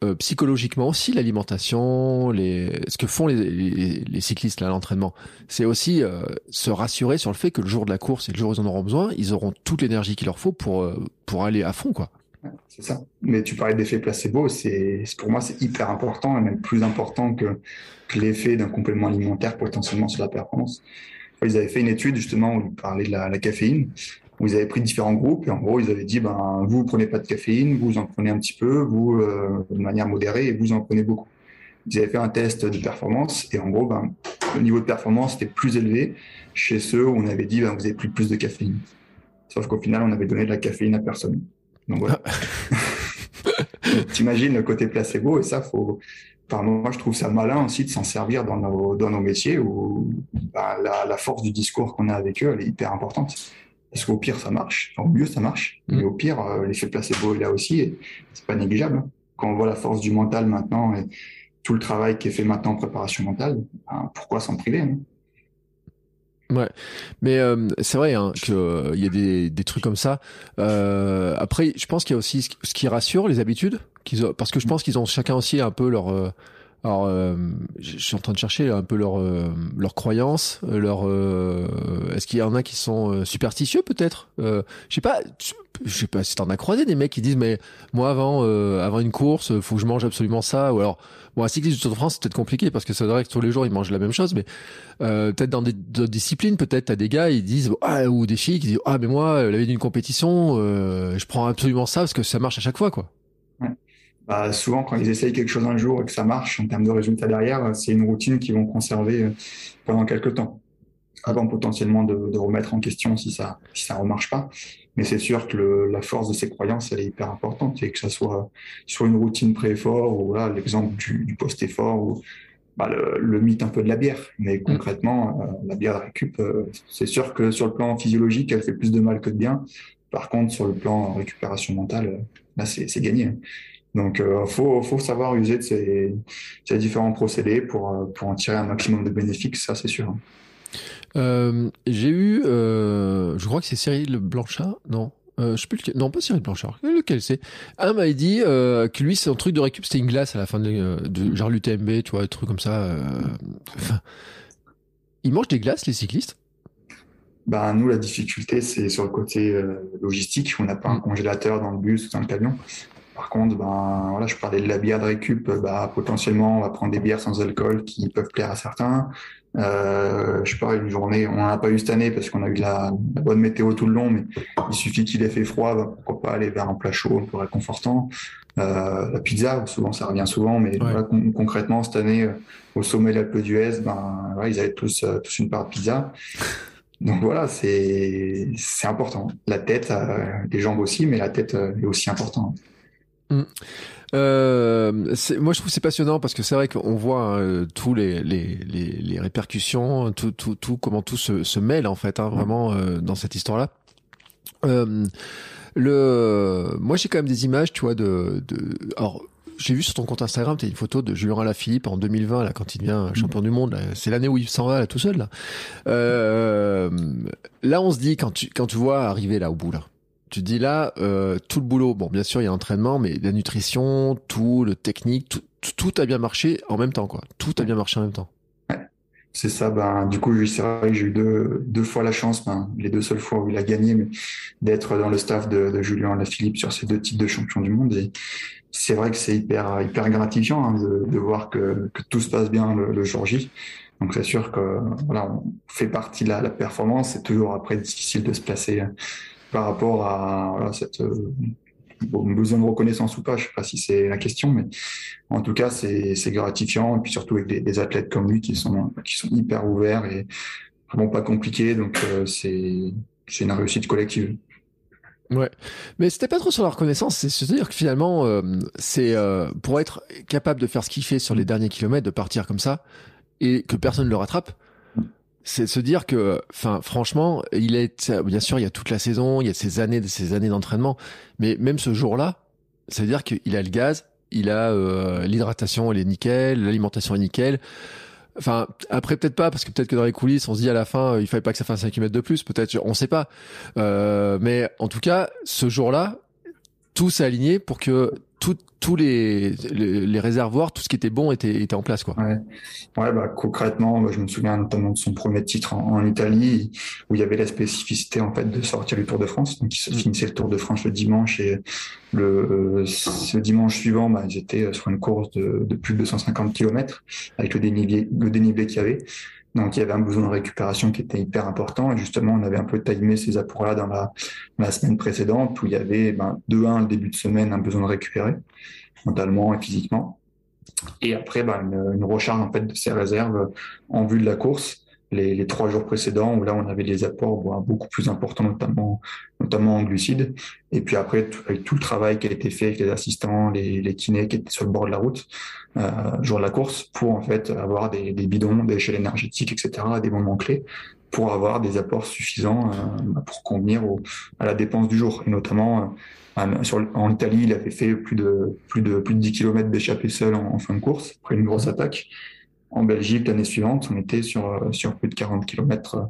euh, psychologiquement aussi l'alimentation, les ce que font les, cyclistes là à l'entraînement, c'est aussi euh, se rassurer sur le fait que le jour de la course et le jour où ils en auront besoin, ils auront toute l'énergie qu'il leur faut pour euh, pour aller à fond quoi. C'est ça. Mais tu parlais d'effet placebo, pour moi c'est hyper important même plus important que, que l'effet d'un complément alimentaire potentiellement sur la performance. Ils avaient fait une étude justement où ils parlaient de la caféine vous avez pris différents groupes et en gros, ils avaient dit, ben, vous, prenez pas de caféine, vous en prenez un petit peu, vous, euh, de manière modérée, et vous en prenez beaucoup. Ils avaient fait un test de performance et en gros, ben, le niveau de performance était plus élevé chez ceux où on avait dit, ben, vous avez pris plus de caféine. Sauf qu'au final, on avait donné de la caféine à personne. Donc voilà. T'imagines le côté placebo et ça, faut, enfin, moi, je trouve ça malin aussi de s'en servir dans nos, dans nos métiers où ben, la, la force du discours qu'on a avec eux, elle est hyper importante. Parce qu'au pire, ça marche. au mieux, ça marche. Mm. Mais au pire, euh, l'effet placebo est là aussi. Et c'est pas négligeable. Quand on voit la force du mental maintenant et tout le travail qui est fait maintenant en préparation mentale, ben, pourquoi s'en priver hein? Ouais, mais euh, c'est vrai hein, qu'il euh, y a des, des trucs comme ça. Euh, après, je pense qu'il y a aussi ce qui rassure les habitudes, qu'ils parce que je pense qu'ils ont chacun aussi un peu leur alors, euh, je suis en train de chercher un peu leur euh, leurs croyances, leur. Euh, est-ce qu'il y en a qui sont superstitieux peut-être? Je sais pas. Je sais pas si t'en as croisé des mecs qui disent mais moi avant avant une course, faut que je mange absolument ça ou alors bon un cycliste du Tour de France c'est peut-être compliqué parce que c'est vrai que tous les jours ils mangent la même chose mais peut-être dans des, disciplines peut-être t'as des gars ils disent ah ou des filles qui disent ah mais moi la veille d'une compétition je prends absolument ça parce que ça marche à chaque fois quoi bah, souvent quand ils essayent quelque chose un jour et que ça marche en termes de résultats derrière, c'est une routine qu'ils vont conserver euh, pendant quelques temps, avant potentiellement de, de remettre en question si ça si ça remarche pas. Mais c'est sûr que le, la force de ces croyances, elle est hyper importante, et que ça soit sur une routine pré-effort ou là l'exemple du, du post-effort ou bah, le, le, mythe un peu de la bière. Mais mm. concrètement, euh, la bière récup, euh, c'est sûr que sur le plan physiologique, elle fait plus de mal que de bien. Par contre, sur le plan récupération mentale, là, c'est gagné. Donc, il euh, faut, faut savoir user de ces, ces différents procédés pour, euh, pour en tirer un maximum de bénéfices, ça c'est sûr. Euh, j'ai eu, euh, je crois que c'est Cyril Blanchard, non Euh, je sais plus lequel. Non, pas Cyril Blanchard. Lequel c'est? Un m'a dit que lui, son truc de récup, c'était une glace à la fin de, de genre l'UTMB, tu vois, un truc comme ça. Enfin, ils mangent des glaces, les cyclistes? Bah, nous, la difficulté, c'est sur le côté euh, logistique. On n'a pas un congélateur dans le bus ou dans le camion. Par contre, ben, voilà, je parlais de la bière de récup. Bah, potentiellement, on va prendre des bières sans alcool qui peuvent plaire à certains. Euh, je pas, une journée, on n'en a pas eu cette année parce qu'on a eu la, la, bonne météo tout le long, mais il suffit qu'il ait fait froid, bah, pourquoi pas aller vers un plat chaud, un peu réconfortant. Euh, la pizza, souvent ça revient souvent, mais Ouais. voilà, con- concrètement cette année, euh, au sommet de l'Alpe d'Huez, ben, voilà, ils avaient tous, euh, tous une part de pizza. Donc voilà, c'est important. La tête, les jambes aussi, mais la tête est aussi importante. Euh, c'est- moi, je trouve c'est passionnant parce que c'est vrai qu'on voit hein, tous les, les, les, les répercussions, tout, tout, tout, comment tout se, se mêle en fait, hein, vraiment euh, dans cette histoire-là. Euh, le, moi, j'ai quand même des images, tu vois, de, de, alors. J'ai vu sur ton compte Instagram, tu as une photo de Julien Alaphilippe en 2020, là, quand il devient champion du monde. C'est l'année où il s'en va, là, tout seul, là. Euh, là, on se dit, quand tu, quand tu vois arriver là, au bout, là, tu dis là, euh, tout le boulot, bon, bien sûr, il y a l'entraînement, mais la nutrition, tout, le technique, tout, a bien marché en même temps, quoi. Tout a bien marché en même temps. C'est ça, ben, du coup, c'est vrai que j'ai eu deux, deux fois la chance, ben, les deux seules fois où il a gagné, mais d'être dans le staff de, de Julien Lafilippe sur ces deux titres de champion du monde. Et c'est vrai que c'est hyper, hyper gratifiant hein, de, voir que, tout se passe bien le, jour J. Donc c'est sûr que voilà, on fait partie de la, la performance. C'est toujours après difficile de se placer par rapport à cette euh, besoin de reconnaissance ou pas. Je sais pas si c'est la question, mais en tout cas c'est gratifiant. Et puis surtout avec des, athlètes comme lui qui sont hyper ouverts et vraiment pas compliqués. Donc euh, c'est une réussite collective. Ouais, mais c'était pas trop sur la reconnaissance, c'est se dire que finalement, euh, c'est pour être capable de faire ce qu'il fait sur les derniers kilomètres, de partir comme ça, et que personne ne le rattrape, c'est se dire que, enfin, franchement, il est, bien sûr, il y a toute la saison, il y a ces années, ces années d'entraînement, mais même ce jour-là, ça veut dire qu'il a le gaz, il a euh, l'hydratation, elle est nickel, l'alimentation est nickel. Enfin, après peut-être pas, parce que peut-être que dans les coulisses, on se dit à la fin, euh, il fallait pas que ça fasse 5 km de plus, peut-être, on sait pas. Euh, mais en tout cas, ce jour-là, tout s'est aligné pour que tout- tous les, les, les réservoirs, tout ce qui était bon était, était en place, quoi. Ouais, ouais bah, concrètement, moi, je me souviens notamment de son premier titre en, en Italie, où il y avait la spécificité en fait de sortir du Tour de France. Donc, il se Mm. finissait le Tour de France le dimanche et le euh, ce dimanche suivant, bah, ils étaient sur une course de, de plus de 250 km avec le dénivelé, le dénivelé qu'il y avait. Donc, il y avait un besoin de récupération qui était hyper important. Et justement, on avait un peu timé ces apports-là dans la, semaine précédente, où il y avait, ben, de un, le début de semaine, un besoin de récupérer, mentalement et physiquement. Et après, ben, une, une recharge en fait de ces réserves en vue de la course. Les, trois jours précédents, où là on avait des apports beaucoup plus importants, notamment notamment en glucides. Et puis après, avec tout le travail qui a été fait avec les assistants, les, kinés qui étaient sur le bord de la route, euh, jour de la course, pour en fait avoir des, bidons, des échelles énergétiques, etc., à des moments clés, pour avoir des apports suffisants euh, pour convenir à la dépense du jour. Et notamment, euh, en Italie, il avait fait plus de plus de plus de 10 km d'échappée seul en fin de course après une grosse attaque. En Belgique, l'année suivante, on était sur sur plus de 40 km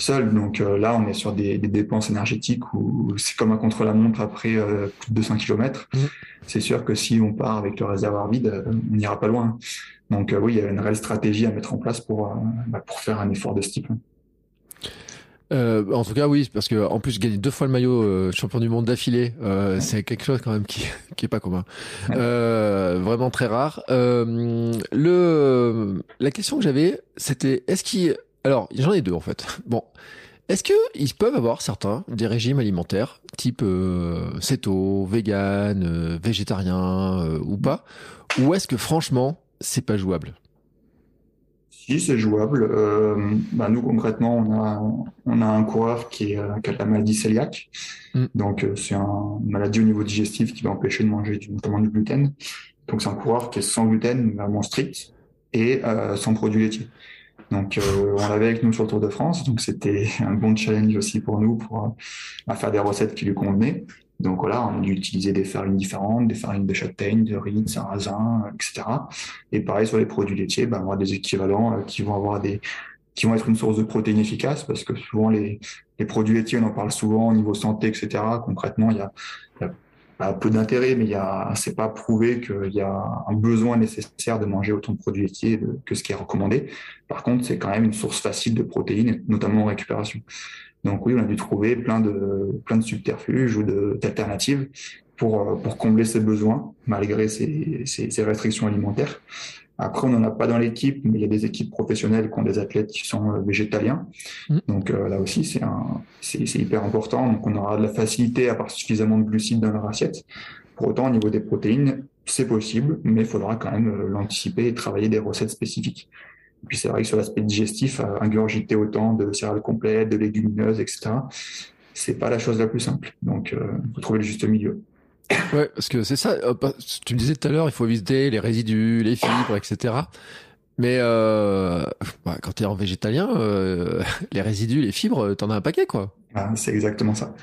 seul. Donc euh, là, on est sur des, des dépenses énergétiques où c'est comme un contre-la-montre après euh, plus de 200 km. Mhm. C'est sûr que si on part avec le réservoir vide, euh, on n'ira pas loin. Donc euh, oui, il y a une réelle stratégie à mettre en place pour euh, bah, pour faire un effort de ce type. Euh, en tout cas, oui, parce que en plus gagner deux fois le maillot euh, champion du monde d'affilée, euh, c'est quelque chose quand même qui qui est pas commun, euh, vraiment très rare. Euh, le la question que j'avais, c'était est-ce qu'il alors j'en ai deux en fait. Bon, est-ce que ils peuvent avoir certains des régimes alimentaires type euh, céto, vegan, euh, végétarien euh, ou pas, ou est-ce que franchement c'est pas jouable? Si c'est jouable, euh, bah nous concrètement, on a on a un coureur qui, est, euh, qui a la maladie cœliaque, Mm. donc euh, c'est un- une maladie au niveau digestif qui va empêcher de manger du, notamment du gluten. Donc c'est un coureur qui est sans gluten, vraiment strict, et euh, sans produits laitiers. Donc euh, on l'avait avec nous sur le Tour de France, donc c'était un bon challenge aussi pour nous pour euh, bah, faire des recettes qui lui convenaient. Donc voilà, on utiliser des farines différentes, des farines de châtaigne, de riz, de sarrasin, euh, etc. Et pareil sur les produits laitiers, bah, avoir des équivalents euh, qui vont avoir des, qui vont être une source de protéines efficaces parce que souvent les, les produits laitiers, on en parle souvent au niveau santé, etc. Concrètement, il y a, y a peu d'intérêt, mais il y a, c'est pas prouvé qu'il y a un besoin nécessaire de manger autant de produits laitiers que ce qui est recommandé. Par contre, c'est quand même une source facile de protéines, notamment en récupération. Donc oui, on a dû trouver plein de, plein de subterfuges ou d'alternatives pour, pour combler ces besoins, malgré ces, ces, ces restrictions alimentaires. Après, on n'en a pas dans l'équipe, mais il y a des équipes professionnelles qui ont des athlètes qui sont euh, végétaliens. Mm. Donc euh, là aussi, c'est un, c'est, hyper important. Donc on aura de la facilité à avoir suffisamment de glucides dans leur assiette. Pour autant, au niveau des protéines, c'est possible, mais il faudra quand même euh, l'anticiper et travailler des recettes spécifiques. Et puis c'est vrai que sur l'aspect digestif, ingurgiter autant de céréales complètes, de légumineuses, etc., c'est pas la chose la plus simple. Donc, il faut trouver le juste milieu. Ouais, parce que c'est ça. Euh, tu me disais tout à l'heure, il faut éviter les résidus, les fibres, etc. Mais euh, bah, quand tu es en végétalien, euh, les résidus, les fibres, t'en as un paquet, quoi. Ah, c'est exactement ça.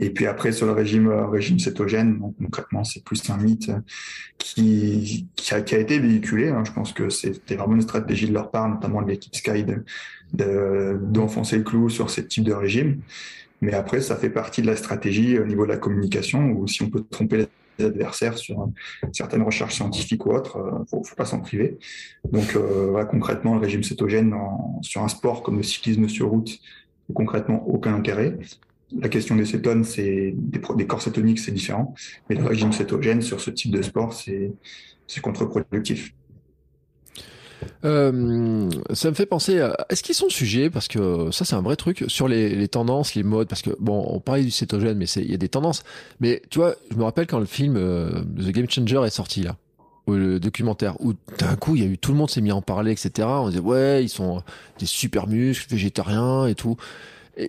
Et puis après, sur le régime, euh, régime cétogène, concrètement, c'est plus un mythe qui, qui, a, qui a été véhiculé. Hein. Je pense que c'était vraiment une stratégie de leur part, notamment de l'équipe Sky, d'enfoncer de, le clou sur ce type de régime. Mais après, ça fait partie de la stratégie au niveau de la communication, où si on peut tromper les adversaires sur certaines recherches scientifiques ou autres, euh, faut, faut pas s'en priver. Donc euh, concrètement, le régime cétogène sur un sport comme le cyclisme sur route, concrètement aucun intérêt. La question des cétones, c'est des, corps cétoniques, c'est différent, mais le régime cétogène sur ce type de sport, c'est contre-productif. Euh, ça me fait penser à, est-ce qu'ils sont sujets, parce que ça c'est un vrai truc, sur les, les, tendances, les modes, parce que bon, on parlait du cétogène, mais il y a des tendances. Mais tu vois, je me rappelle quand le film euh, The Game Changer est sorti là, ou le documentaire, où d'un coup il y a eu tout le monde s'est mis à en parler, etc. On disait ouais, ils sont des super muscles, végétariens et tout. Et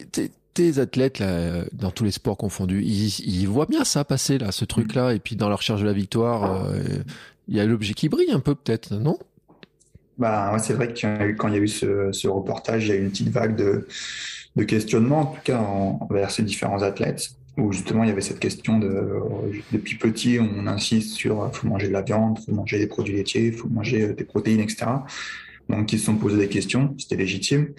tes athlètes là, dans tous les sports confondus, ils, ils voient bien ça passer là, ce truc là, et puis dans leur recherche de la victoire, euh, il y a l'objet qui brille un peu peut-être, non? Bah, c'est vrai que quand il y a eu ce, ce, reportage, il y a eu une petite vague de, de questionnement, en tout cas envers ces différents athlètes, où justement il y avait cette question de depuis petit, on insiste sur faut manger de la viande, faut manger des produits laitiers, faut manger des protéines, etc. Donc ils se sont posés des questions, c'était légitime.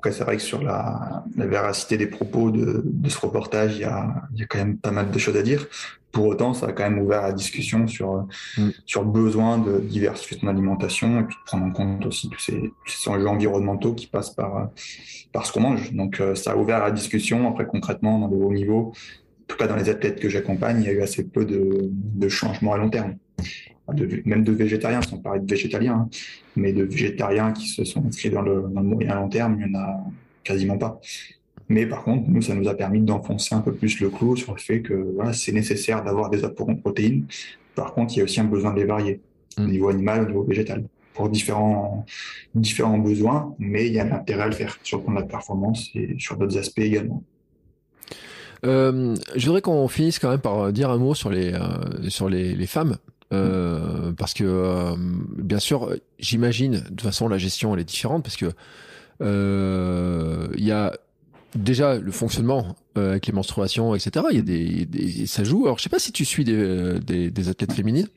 Après, c'est vrai que sur la, la, véracité des propos de, de ce reportage, il y, a, il y a quand même pas mal de choses à dire. Pour autant, ça a quand même ouvert la discussion sur, mm. sur le besoin de diversifier son alimentation et puis de prendre en compte aussi tous ces, ces enjeux environnementaux qui passent par, par ce qu'on mange. Donc, euh, ça a ouvert la discussion. Après, concrètement, dans le haut niveau, en tout cas dans les athlètes que j'accompagne, il y a eu assez peu de, de changements à long terme de, même de végétariens, sans parler de végétaliens, hein, mais de végétariens qui se sont inscrits dans le, dans le moyen long terme, il n'y en a quasiment pas. Mais par contre, nous, ça nous a permis d'enfoncer un peu plus le clou sur le fait que voilà, c'est nécessaire d'avoir des apports en protéines. Par contre, il y a aussi un besoin de les varier, au mmh. niveau animal, au niveau végétal, pour différents, différents besoins, mais il y a un intérêt à le faire sur le plan de la performance et sur d'autres aspects également. Euh, je voudrais qu'on finisse quand même par dire un mot sur les, euh, sur les, les femmes euh, parce que euh, bien sûr, j'imagine de toute façon la gestion elle est différente parce que euh, il y a déjà le fonctionnement avec les menstruations, etc. Il y a des, ça joue. Alors je sais pas si tu suis des, des, athlètes féminines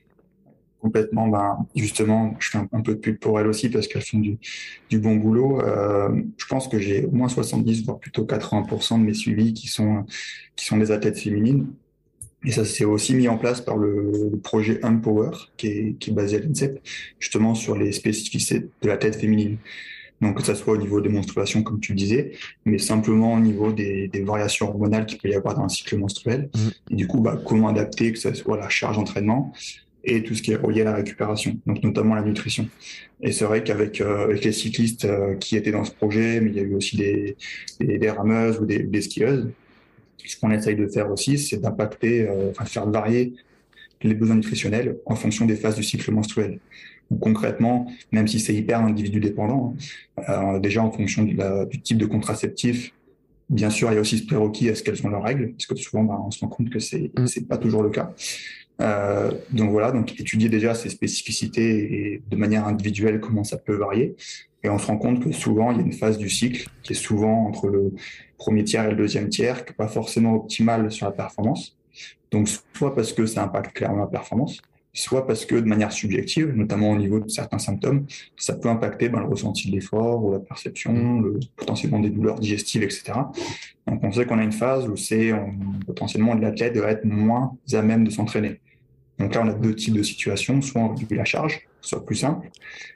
complètement. Ben, justement, je fais un, peu de pub pour elles aussi parce qu'elles font du, du bon boulot. Je pense que j'ai au moins 70, voire plutôt 80% de mes suivis qui sont, qui sont des athlètes féminines. Et ça s'est aussi mis en place par le, projet Empower, qui est, qui est basé à l'INSEP, justement sur les spécificités de la tête féminine. Donc, que ça soit au niveau des menstruations, comme tu disais, mais simplement au niveau des, des variations hormonales qu'il peut y avoir dans un cycle menstruel. Mmh. Et du coup, bah, comment adapter que ça soit la charge d'entraînement et tout ce qui est relié à la récupération, donc notamment la nutrition. Et c'est vrai qu'avec euh, avec les cyclistes euh, qui étaient dans ce projet, mais il y a eu aussi des, des, des rameuses ou des, des skieuses, ce qu'on essaye de faire aussi, c'est d'impacter, euh, enfin, faire varier les besoins nutritionnels en fonction des phases du cycle menstruel. Donc, concrètement, même si c'est hyper individu dépendant, hein, euh, déjà en fonction du type de contraceptif, bien sûr, il y a aussi ce prérequis est-ce qu'elles ont leurs règles, parce que souvent, bah, on se rend compte que c'est mm. c'est pas toujours le cas. Euh, donc voilà, donc étudier déjà ces spécificités et de manière individuelle comment ça peut varier. Et on se rend compte que souvent, il y a une phase du cycle qui est souvent entre le premier tiers et le deuxième tiers, qui n'est pas forcément optimale sur la performance. Donc, soit parce que ça impacte clairement la performance, soit parce que de manière subjective, notamment au niveau de certains symptômes, ça peut impacter ben, le ressenti de l'effort ou la perception, le, potentiellement des douleurs digestives, etc. Donc on sait qu'on a une phase où c'est potentiellement l'athlète doit être moins à même de s'entraîner. Donc là, on a deux types de situations. Soit on réduit la charge, soit plus simple,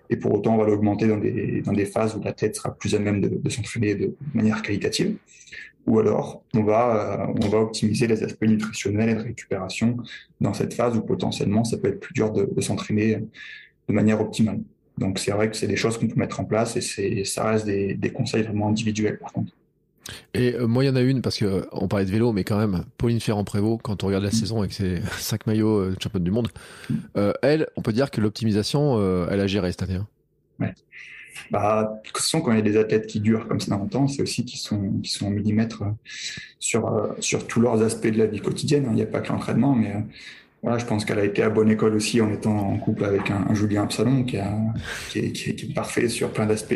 et pour autant, on va l'augmenter dans des, dans des phases où la tête sera plus à même de, s'entraîner de manière qualitative. Ou alors, on va, euh, on va optimiser les aspects nutritionnels et de récupération dans cette phase où potentiellement, ça peut être plus dur de, de s'entraîner de manière optimale. Donc, c'est vrai que c'est des choses qu'on peut mettre en place et ça reste des, des conseils vraiment individuels, par contre. Et euh, moi, il y en a une, parce que euh, on parlait de vélo, mais quand même, Pauline Ferrand-Prévot, quand on regarde la mm. saison avec ses cinq maillots euh, championne du monde, mm. elle, on peut dire que l'optimisation, elle a géré cette année. Hein. Ouais. Bah, de toute façon, quand il y a des athlètes qui durent comme ça longtemps, c'est aussi qu'ils sont, qui sont en millimètres sur, sur tous leurs aspects de la vie quotidienne. Hein. Il n'y a pas que l'entraînement, mais voilà, je pense qu'elle a été à bonne école aussi en étant en couple avec un, Julien Absalon qui, a, qui, est, qui, est, parfait sur plein d'aspects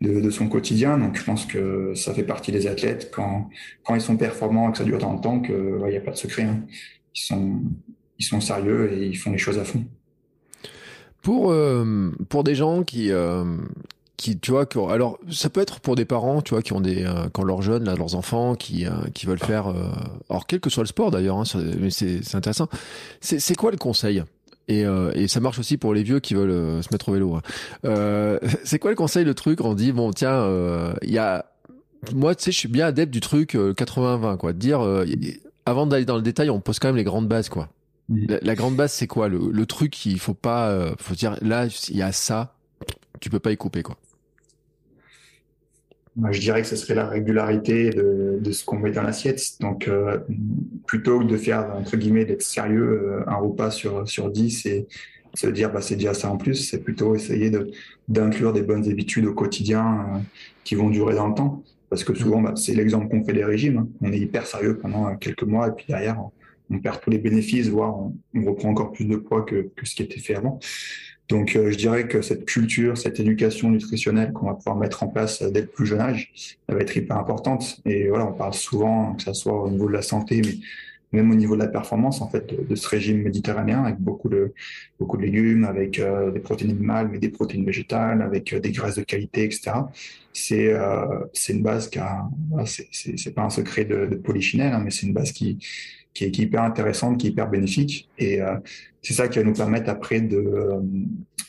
de, son quotidien. Donc, je pense que ça fait partie des athlètes quand, quand ils sont performants et que ça dure tant de temps qu'il n'y a pas de secret. Hein. Ils, sont, ils sont sérieux et ils font les choses à fond. Pour, euh, pour des gens qui, euh, qui, tu vois, alors ça peut être pour des parents, tu vois, qui ont des, euh, quand leurs jeunes, leurs enfants, qui, qui veulent faire, euh, alors quel que soit le sport d'ailleurs, hein, mais c'est intéressant. C'est quoi le conseil? Et, euh, et, ça marche aussi pour les vieux qui veulent euh, se mettre au vélo. Hein. Euh, c'est quoi le conseil, le truc On dit bon tiens, euh, il y a moi tu sais je suis bien adepte du truc 80-20 quoi. De dire avant d'aller dans le détail, on pose quand même les grandes bases quoi. La, la, grande base c'est quoi? Le, le truc il faut pas faut dire là il y a ça, tu peux pas y couper quoi. Moi, je dirais que ce serait la régularité de, de ce qu'on met dans l'assiette. Donc, euh, plutôt que de faire, entre guillemets, d'être sérieux, euh, un repas sur, sur 10 et se dire, bah, c'est déjà ça en plus, c'est plutôt essayer de, d'inclure des bonnes habitudes au quotidien euh, qui vont durer dans le temps. Parce que souvent, bah, c'est l'exemple qu'on fait des régimes. Hein. On est hyper sérieux pendant quelques mois et puis derrière, on, on perd tous les bénéfices, voire on, on, reprend encore plus de poids que, que ce qui était fait avant. Donc, euh, je dirais que cette culture, cette éducation nutritionnelle qu'on va pouvoir mettre en place dès le plus jeune âge, elle va être hyper importante. Et voilà, on parle souvent, que ça soit au niveau de la santé, mais même au niveau de la performance, en fait, de, ce régime méditerranéen avec beaucoup de beaucoup de légumes, avec euh, des protéines animales, mais des protéines végétales, avec euh, des graisses de qualité, etc. C'est euh, c'est une base qui a, c'est pas un secret de, de polychinelle, hein, mais c'est une base qui qui est, hyper intéressante, qui est hyper bénéfique. Et euh, c'est ça qui va nous permettre après de euh,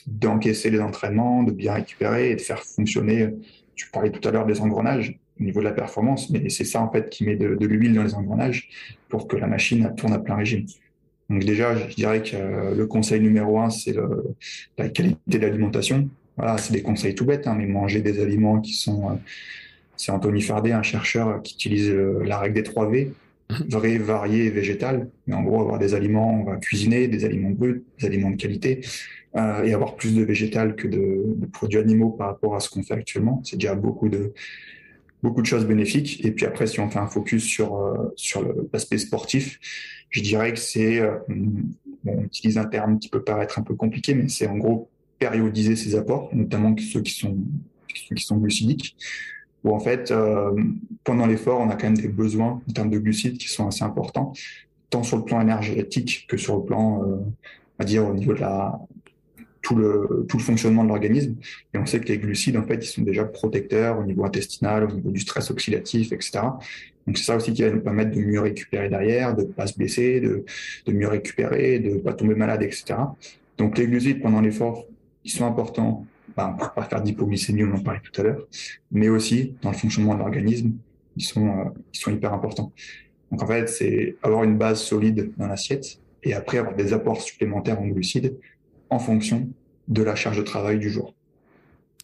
d'encaisser les entraînements, de bien récupérer et de faire fonctionner. Tu parlais tout à l'heure des engrenages au niveau de la performance, mais c'est ça en fait qui met de, l'huile dans les engrenages pour que la machine tourne à plein régime. Donc déjà, je dirais que euh, le conseil numéro un, c'est la qualité de l'alimentation. Voilà, c'est des conseils tout bêtes, hein, mais manger des aliments qui sont... c'est Anthony Fardet, un chercheur qui utilise la règle des 3 V vrai, varié et végétal. Mais en gros, avoir des aliments, on va cuisiner, des aliments bruts, des aliments de qualité, euh, et avoir plus de végétal que de, de produits animaux par rapport à ce qu'on fait actuellement. C'est déjà beaucoup de beaucoup de choses bénéfiques. Et puis après, si on fait un focus sur euh, sur l'aspect sportif, je dirais que c'est, euh, on utilise un terme qui peut paraître un peu compliqué, mais c'est en gros périodiser ses apports, notamment ceux qui sont ceux qui sont glucidiques où en fait, euh, pendant l'effort, on a quand même des besoins en termes de glucides qui sont assez importants, tant sur le plan énergétique que sur le plan, euh, va dire, au niveau de la tout le tout le fonctionnement de l'organisme. Et on sait que les glucides, en fait, ils sont déjà protecteurs au niveau intestinal, au niveau du stress oxydatif, etc. Donc c'est ça aussi qui va nous permettre de mieux récupérer derrière, de pas se blesser, de, de mieux récupérer, de pas tomber malade, etc. Donc les glucides pendant l'effort, ils sont importants ben, faire d'hypoglycémie, on en parlait tout à l'heure, mais aussi dans le fonctionnement de l'organisme, ils sont, euh, ils sont hyper importants. Donc en fait, c'est avoir une base solide dans l'assiette et après avoir des apports supplémentaires en glucides en fonction de la charge de travail du jour.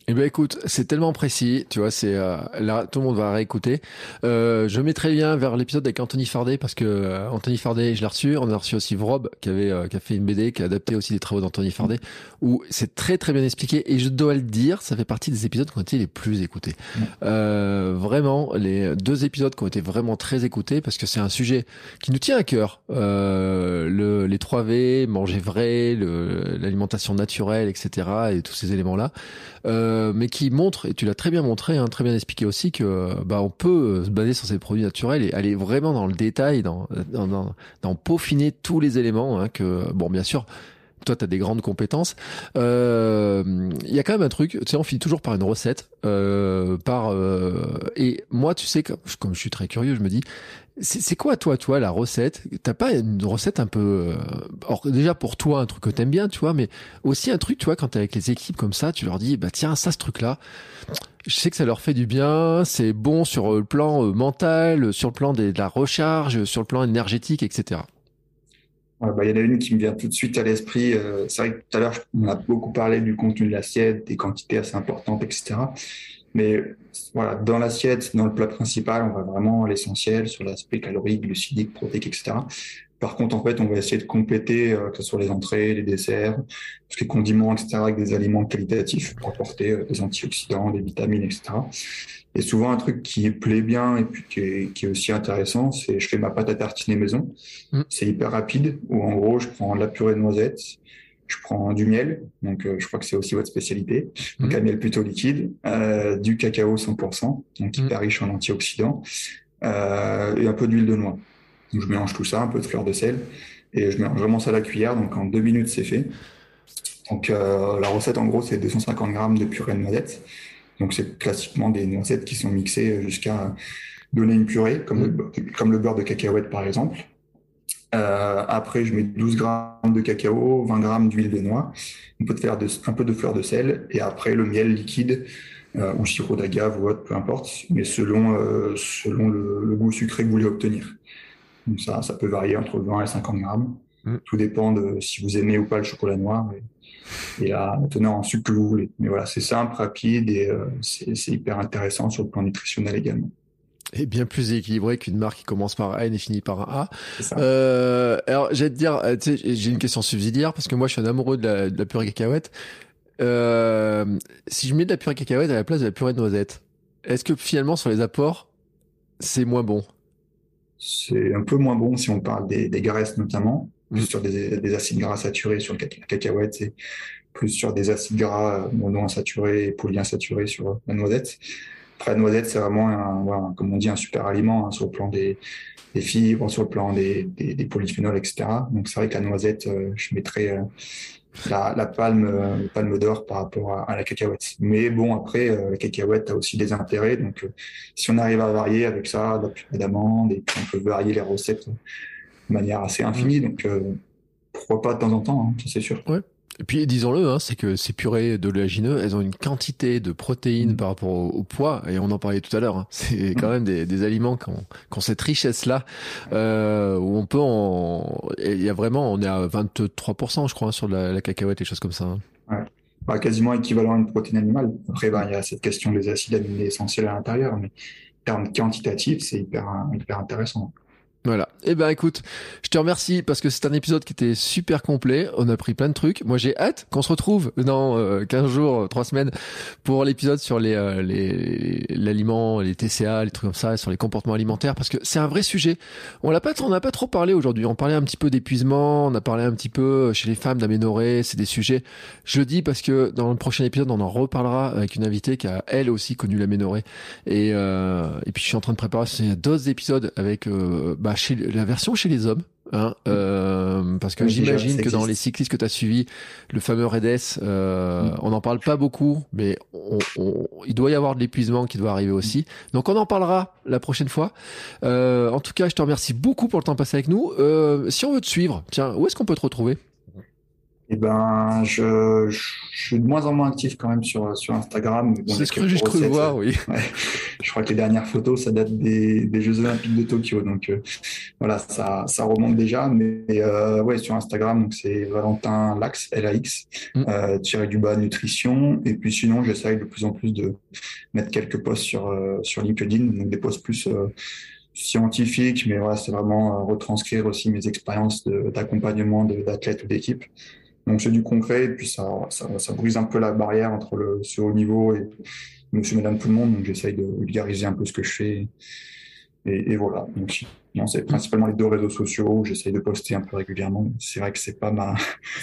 Eh ben écoute, c'est tellement précis, tu vois, c'est euh, là tout le monde va réécouter. Euh, je mettrai bien vers l'épisode avec Anthony Fardet parce que euh, Anthony Fardet, je l'ai reçu. On a reçu aussi Vrob qui avait euh, qui a fait une BD qui a adapté aussi les travaux d'Anthony Fardet où c'est très très bien expliqué et je dois le dire, ça fait partie des épisodes qui ont été les plus écoutés. vraiment, les deux épisodes qui ont été vraiment très écoutés parce que c'est un sujet qui nous tient à cœur. le les 3 V, manger vrai, l'alimentation naturelle, etc. et tous ces éléments là. Euh, euh, mais qui montre, et tu l'as très bien montré, hein, très bien expliqué aussi, que bah, on peut se baser sur ces produits naturels et aller vraiment dans le détail, dans, dans, dans, dans peaufiner tous les éléments. Hein, que bon, bien sûr, toi, tu as des grandes compétences. Il euh, y a quand même un truc, tu sais, on finit toujours par une recette. Euh, par euh, Et moi, tu sais, comme, je suis très curieux, je me dis, c'est quoi, toi, toi, la recette? T'as pas une recette un peu... Or, déjà, pour toi, un truc que t'aimes bien, tu vois, mais aussi un truc, tu vois, quand t'es avec les équipes comme ça, tu leur dis, bah tiens, ça, ce truc-là, je sais que ça leur fait du bien, c'est bon sur le plan mental, sur le plan de la recharge, sur le plan énergétique, etc. Bah, il y en a une qui me vient tout de suite à l'esprit. Euh, c'est vrai que tout à l'heure, on a beaucoup parlé du contenu de l'assiette, des quantités assez importantes, etc. Mais voilà, dans l'assiette, dans le plat principal, on va vraiment à l'essentiel sur l'aspect calorique, glucidique, protéique, etc. Par contre, en fait, on va essayer de compléter, euh, que ce soit les entrées, les desserts, tout ce qui est condiments, etc., avec des aliments qualitatifs pour apporter euh, des antioxydants, des vitamines, etc. Et souvent, un truc qui plaît bien et puis qui est, qui est aussi intéressant, c'est je fais ma pâte à tartiner maison. Mm. C'est hyper rapide, où en gros, je prends de la purée de noisettes, je prends du miel, donc euh, je crois que c'est aussi votre spécialité, donc mm. un miel plutôt liquide, euh, du cacao 100%, donc hyper mm. riche en antioxydants, euh, et un peu d'huile de noix. Donc je mélange tout ça, un peu de fleur de sel, et je mélange vraiment ça à la cuillère, donc en deux minutes c'est fait. Donc la recette en gros c'est 250 grammes de purée de noisettes. Donc c'est classiquement des noisettes qui sont mixées jusqu'à donner une purée, comme, le, mm. comme le beurre de cacahuète par exemple. Euh, après, je mets 12 grammes de cacao, 20 grammes d'huile de noix, un peu de, fleur de, un peu de fleur de sel, et après le miel liquide euh, ou sirop d'agave ou autre, peu importe, mais selon, euh, selon le, goût sucré que vous voulez obtenir. Donc ça, ça peut varier entre 20 et 50 grammes. Mm. Tout dépend de si vous aimez ou pas le chocolat noir et, la teneur en sucre que vous voulez. Mais voilà, c'est simple, rapide et euh, c'est hyper intéressant sur le plan nutritionnel également. Et bien plus équilibré qu'une marque qui commence par un et finit par un A. Euh, alors, j'allais te dire, euh, j'ai une question subsidiaire parce que moi, je suis un amoureux de la, de la purée cacahuète. Euh, si je mets de la purée cacahuète à la place de la purée de noisette, est-ce que finalement, sur les apports, c'est moins bon? C'est un peu moins bon si on parle des, des graisses notamment plus sur des, acides gras saturés sur le cacahuète et plus sur des acides gras monoinsaturés et polyinsaturés sur la noisette. Après, la noisette, c'est vraiment, un, comme on dit, un super aliment hein, sur le plan des, fibres, sur le plan des, des, polyphénols, etc. Donc, c'est vrai que la noisette, euh, je mettrais euh, la, palme, euh, palme d'or par rapport à, la cacahuète. Mais bon, après, la cacahuète a aussi des intérêts. Donc, si on arrive à varier avec ça, la purée d'amande, et puis on peut varier les recettes de manière assez infinie. Donc, euh, pourquoi pas de temps en temps, hein, c'est sûr. Ouais. Et puis disons-le, hein, c'est que ces purées d'oléagineux, elles ont une quantité de protéines mm. par rapport au, poids, et on en parlait tout à l'heure. Hein. c'est quand mm. même des, des aliments qui ont, qui ont cette richesse-là, euh, où on peut en, il y a vraiment, on est à 23%, je crois, sur la, la cacahuète, et choses comme ça. Hein. Ouais. Bah, quasiment équivalent à une protéine animale. Après, bah, il y a cette question des acides aminés essentiels à l'intérieur, mais en termes quantitatifs, c'est hyper, hyper intéressant. Voilà. Eh ben écoute, je te remercie parce que c'est un épisode qui était super complet. On a pris plein de trucs. Moi j'ai hâte qu'on se retrouve dans euh, 15 jours, 3 semaines pour l'épisode sur les euh, l'aliment, les TCA, les trucs comme ça, sur les comportements alimentaires parce que c'est un vrai sujet. On l'a pas on n'a pas trop parlé aujourd'hui. On parlait un petit peu d'épuisement, on a parlé un petit peu euh, chez les femmes d'aménorrhée, c'est des sujets. Je le dis parce que dans le prochain épisode, on en reparlera avec une invitée qui a elle aussi connu l'aménorrhée et euh, et puis je suis en train de préparer d'autres épisodes avec euh, bah, chez la version chez les hommes. Hein, euh, parce que j'imagine que dans les cyclistes que tu as suivis, le fameux Redes, euh, mm. on n'en parle pas beaucoup, mais il doit y avoir de l'épuisement qui doit arriver aussi. Donc on en parlera la prochaine fois. Euh, en tout cas, je te remercie beaucoup pour le temps passé avec nous. si on veut te suivre, tiens, où est-ce qu'on peut te retrouver? Eh ben, je, je, suis de moins en moins actif quand même sur, sur Instagram. c'est ce que j'ai cru voir, oui. Je crois que les dernières photos, ça date des, des Jeux Olympiques de Tokyo. Donc, euh, voilà, ça, ça remonte déjà. Mais euh, ouais, sur Instagram, donc c'est Valentin Lax, L-A-X, mm. euh, tiré du bas nutrition. Et puis sinon, j'essaye de plus en plus de mettre quelques posts sur, euh, sur LinkedIn, donc des posts plus euh, scientifiques. Mais voilà, c'est vraiment retranscrire aussi mes expériences d'accompagnement d'athlètes ou d'équipes. Donc c'est du concret et puis ça, ça, ça, brise un peu la barrière entre le ce haut niveau et monsieur, madame, tout le monde. Donc j'essaye de vulgariser un peu ce que je fais. Et, voilà. Donc c'est principalement les deux réseaux sociaux. J'essaye de poster un peu régulièrement. C'est vrai que c'est pas ma,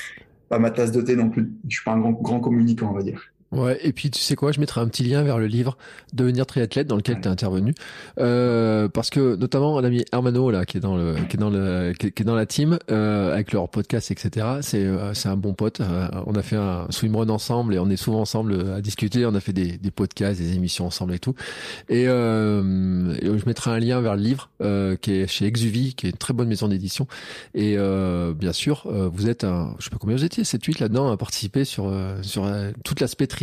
pas ma tasse de thé non plus. Je suis pas un grand, grand communicant, on va dire. Ouais, et puis tu sais quoi, je mettrai un petit lien vers le livre Devenir triathlète dans lequel tu es intervenu, euh, parce que notamment l'ami Hermano là, qui est dans le, qui est dans le, qui est dans la team euh, avec leur podcast, etc. C'est, euh, c'est un bon pote. Euh, on a fait un swimrun ensemble et on est souvent ensemble à discuter. On a fait des, des podcasts, des émissions ensemble et tout. Et, euh, et je mettrai un lien vers le livre qui est chez Exuvie, qui est une très bonne maison d'édition. Et bien sûr, vous êtes un, je sais pas combien vous étiez, 7 8 là-dedans à participer sur sur toute l'aspect triathlon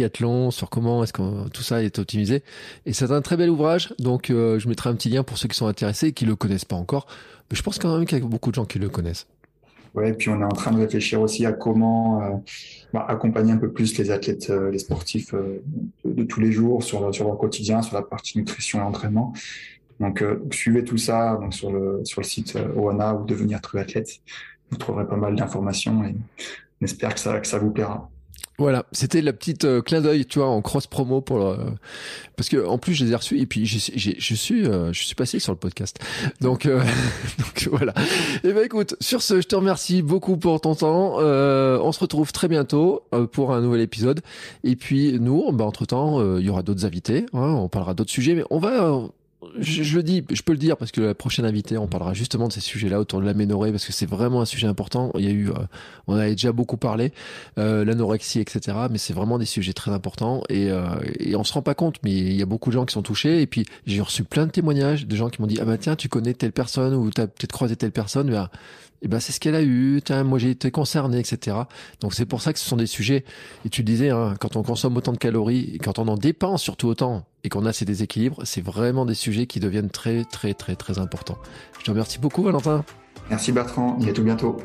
sur comment est-ce que tout ça est optimisé. Et c'est un très bel ouvrage, donc euh, je mettrai un petit lien pour ceux qui sont intéressés et qui le connaissent pas encore. Mais je pense qu'il y a beaucoup de gens qui le connaissent. Ouais, et puis on est en train de réfléchir aussi à comment euh, bah, accompagner un peu plus les athlètes, euh, les sportifs de, tous les jours sur, leur, quotidien, sur la partie nutrition et entraînement. Donc, suivez tout ça sur, le, site OANA ou devenir triathlète. Vous trouverez pas mal d'informations et on espère que ça vous plaira. Voilà, c'était la petite euh, clin d'œil, tu vois, en cross promo pour le... parce que en plus je les ai reçus et puis je suis euh, je suis passé sur le podcast. Donc euh, voilà. Et eh ben écoute, sur ce, je te remercie beaucoup pour ton temps. on se retrouve très bientôt pour un nouvel épisode. Et puis nous, bah entre temps, il y aura d'autres invités. Hein, on parlera d'autres sujets, mais on va je, je, le dis, je peux le dire parce que la prochaine invitée, on parlera justement de ces sujets-là autour de l'aménorrhée parce que c'est vraiment un sujet important. Il y a eu, euh, on avait déjà beaucoup parlé, euh, l'anorexie, etc. Mais c'est vraiment des sujets très importants et, euh, et on se rend pas compte, mais il y a beaucoup de gens qui sont touchés. Et puis j'ai reçu plein de témoignages de gens qui m'ont dit ah bah tiens tu connais telle personne ou t'as peut-être croisé telle personne. Ben, et ben c'est ce qu'elle a eu, tiens, moi j'ai été concerné, etc. Donc c'est pour ça que ce sont des sujets, et tu disais, hein, quand on consomme autant de calories, et quand on en dépense surtout autant, et qu'on a ces déséquilibres, c'est vraiment des sujets qui deviennent très très très très importants. Je te remercie beaucoup Valentin. Merci Bertrand, et à tout bientôt.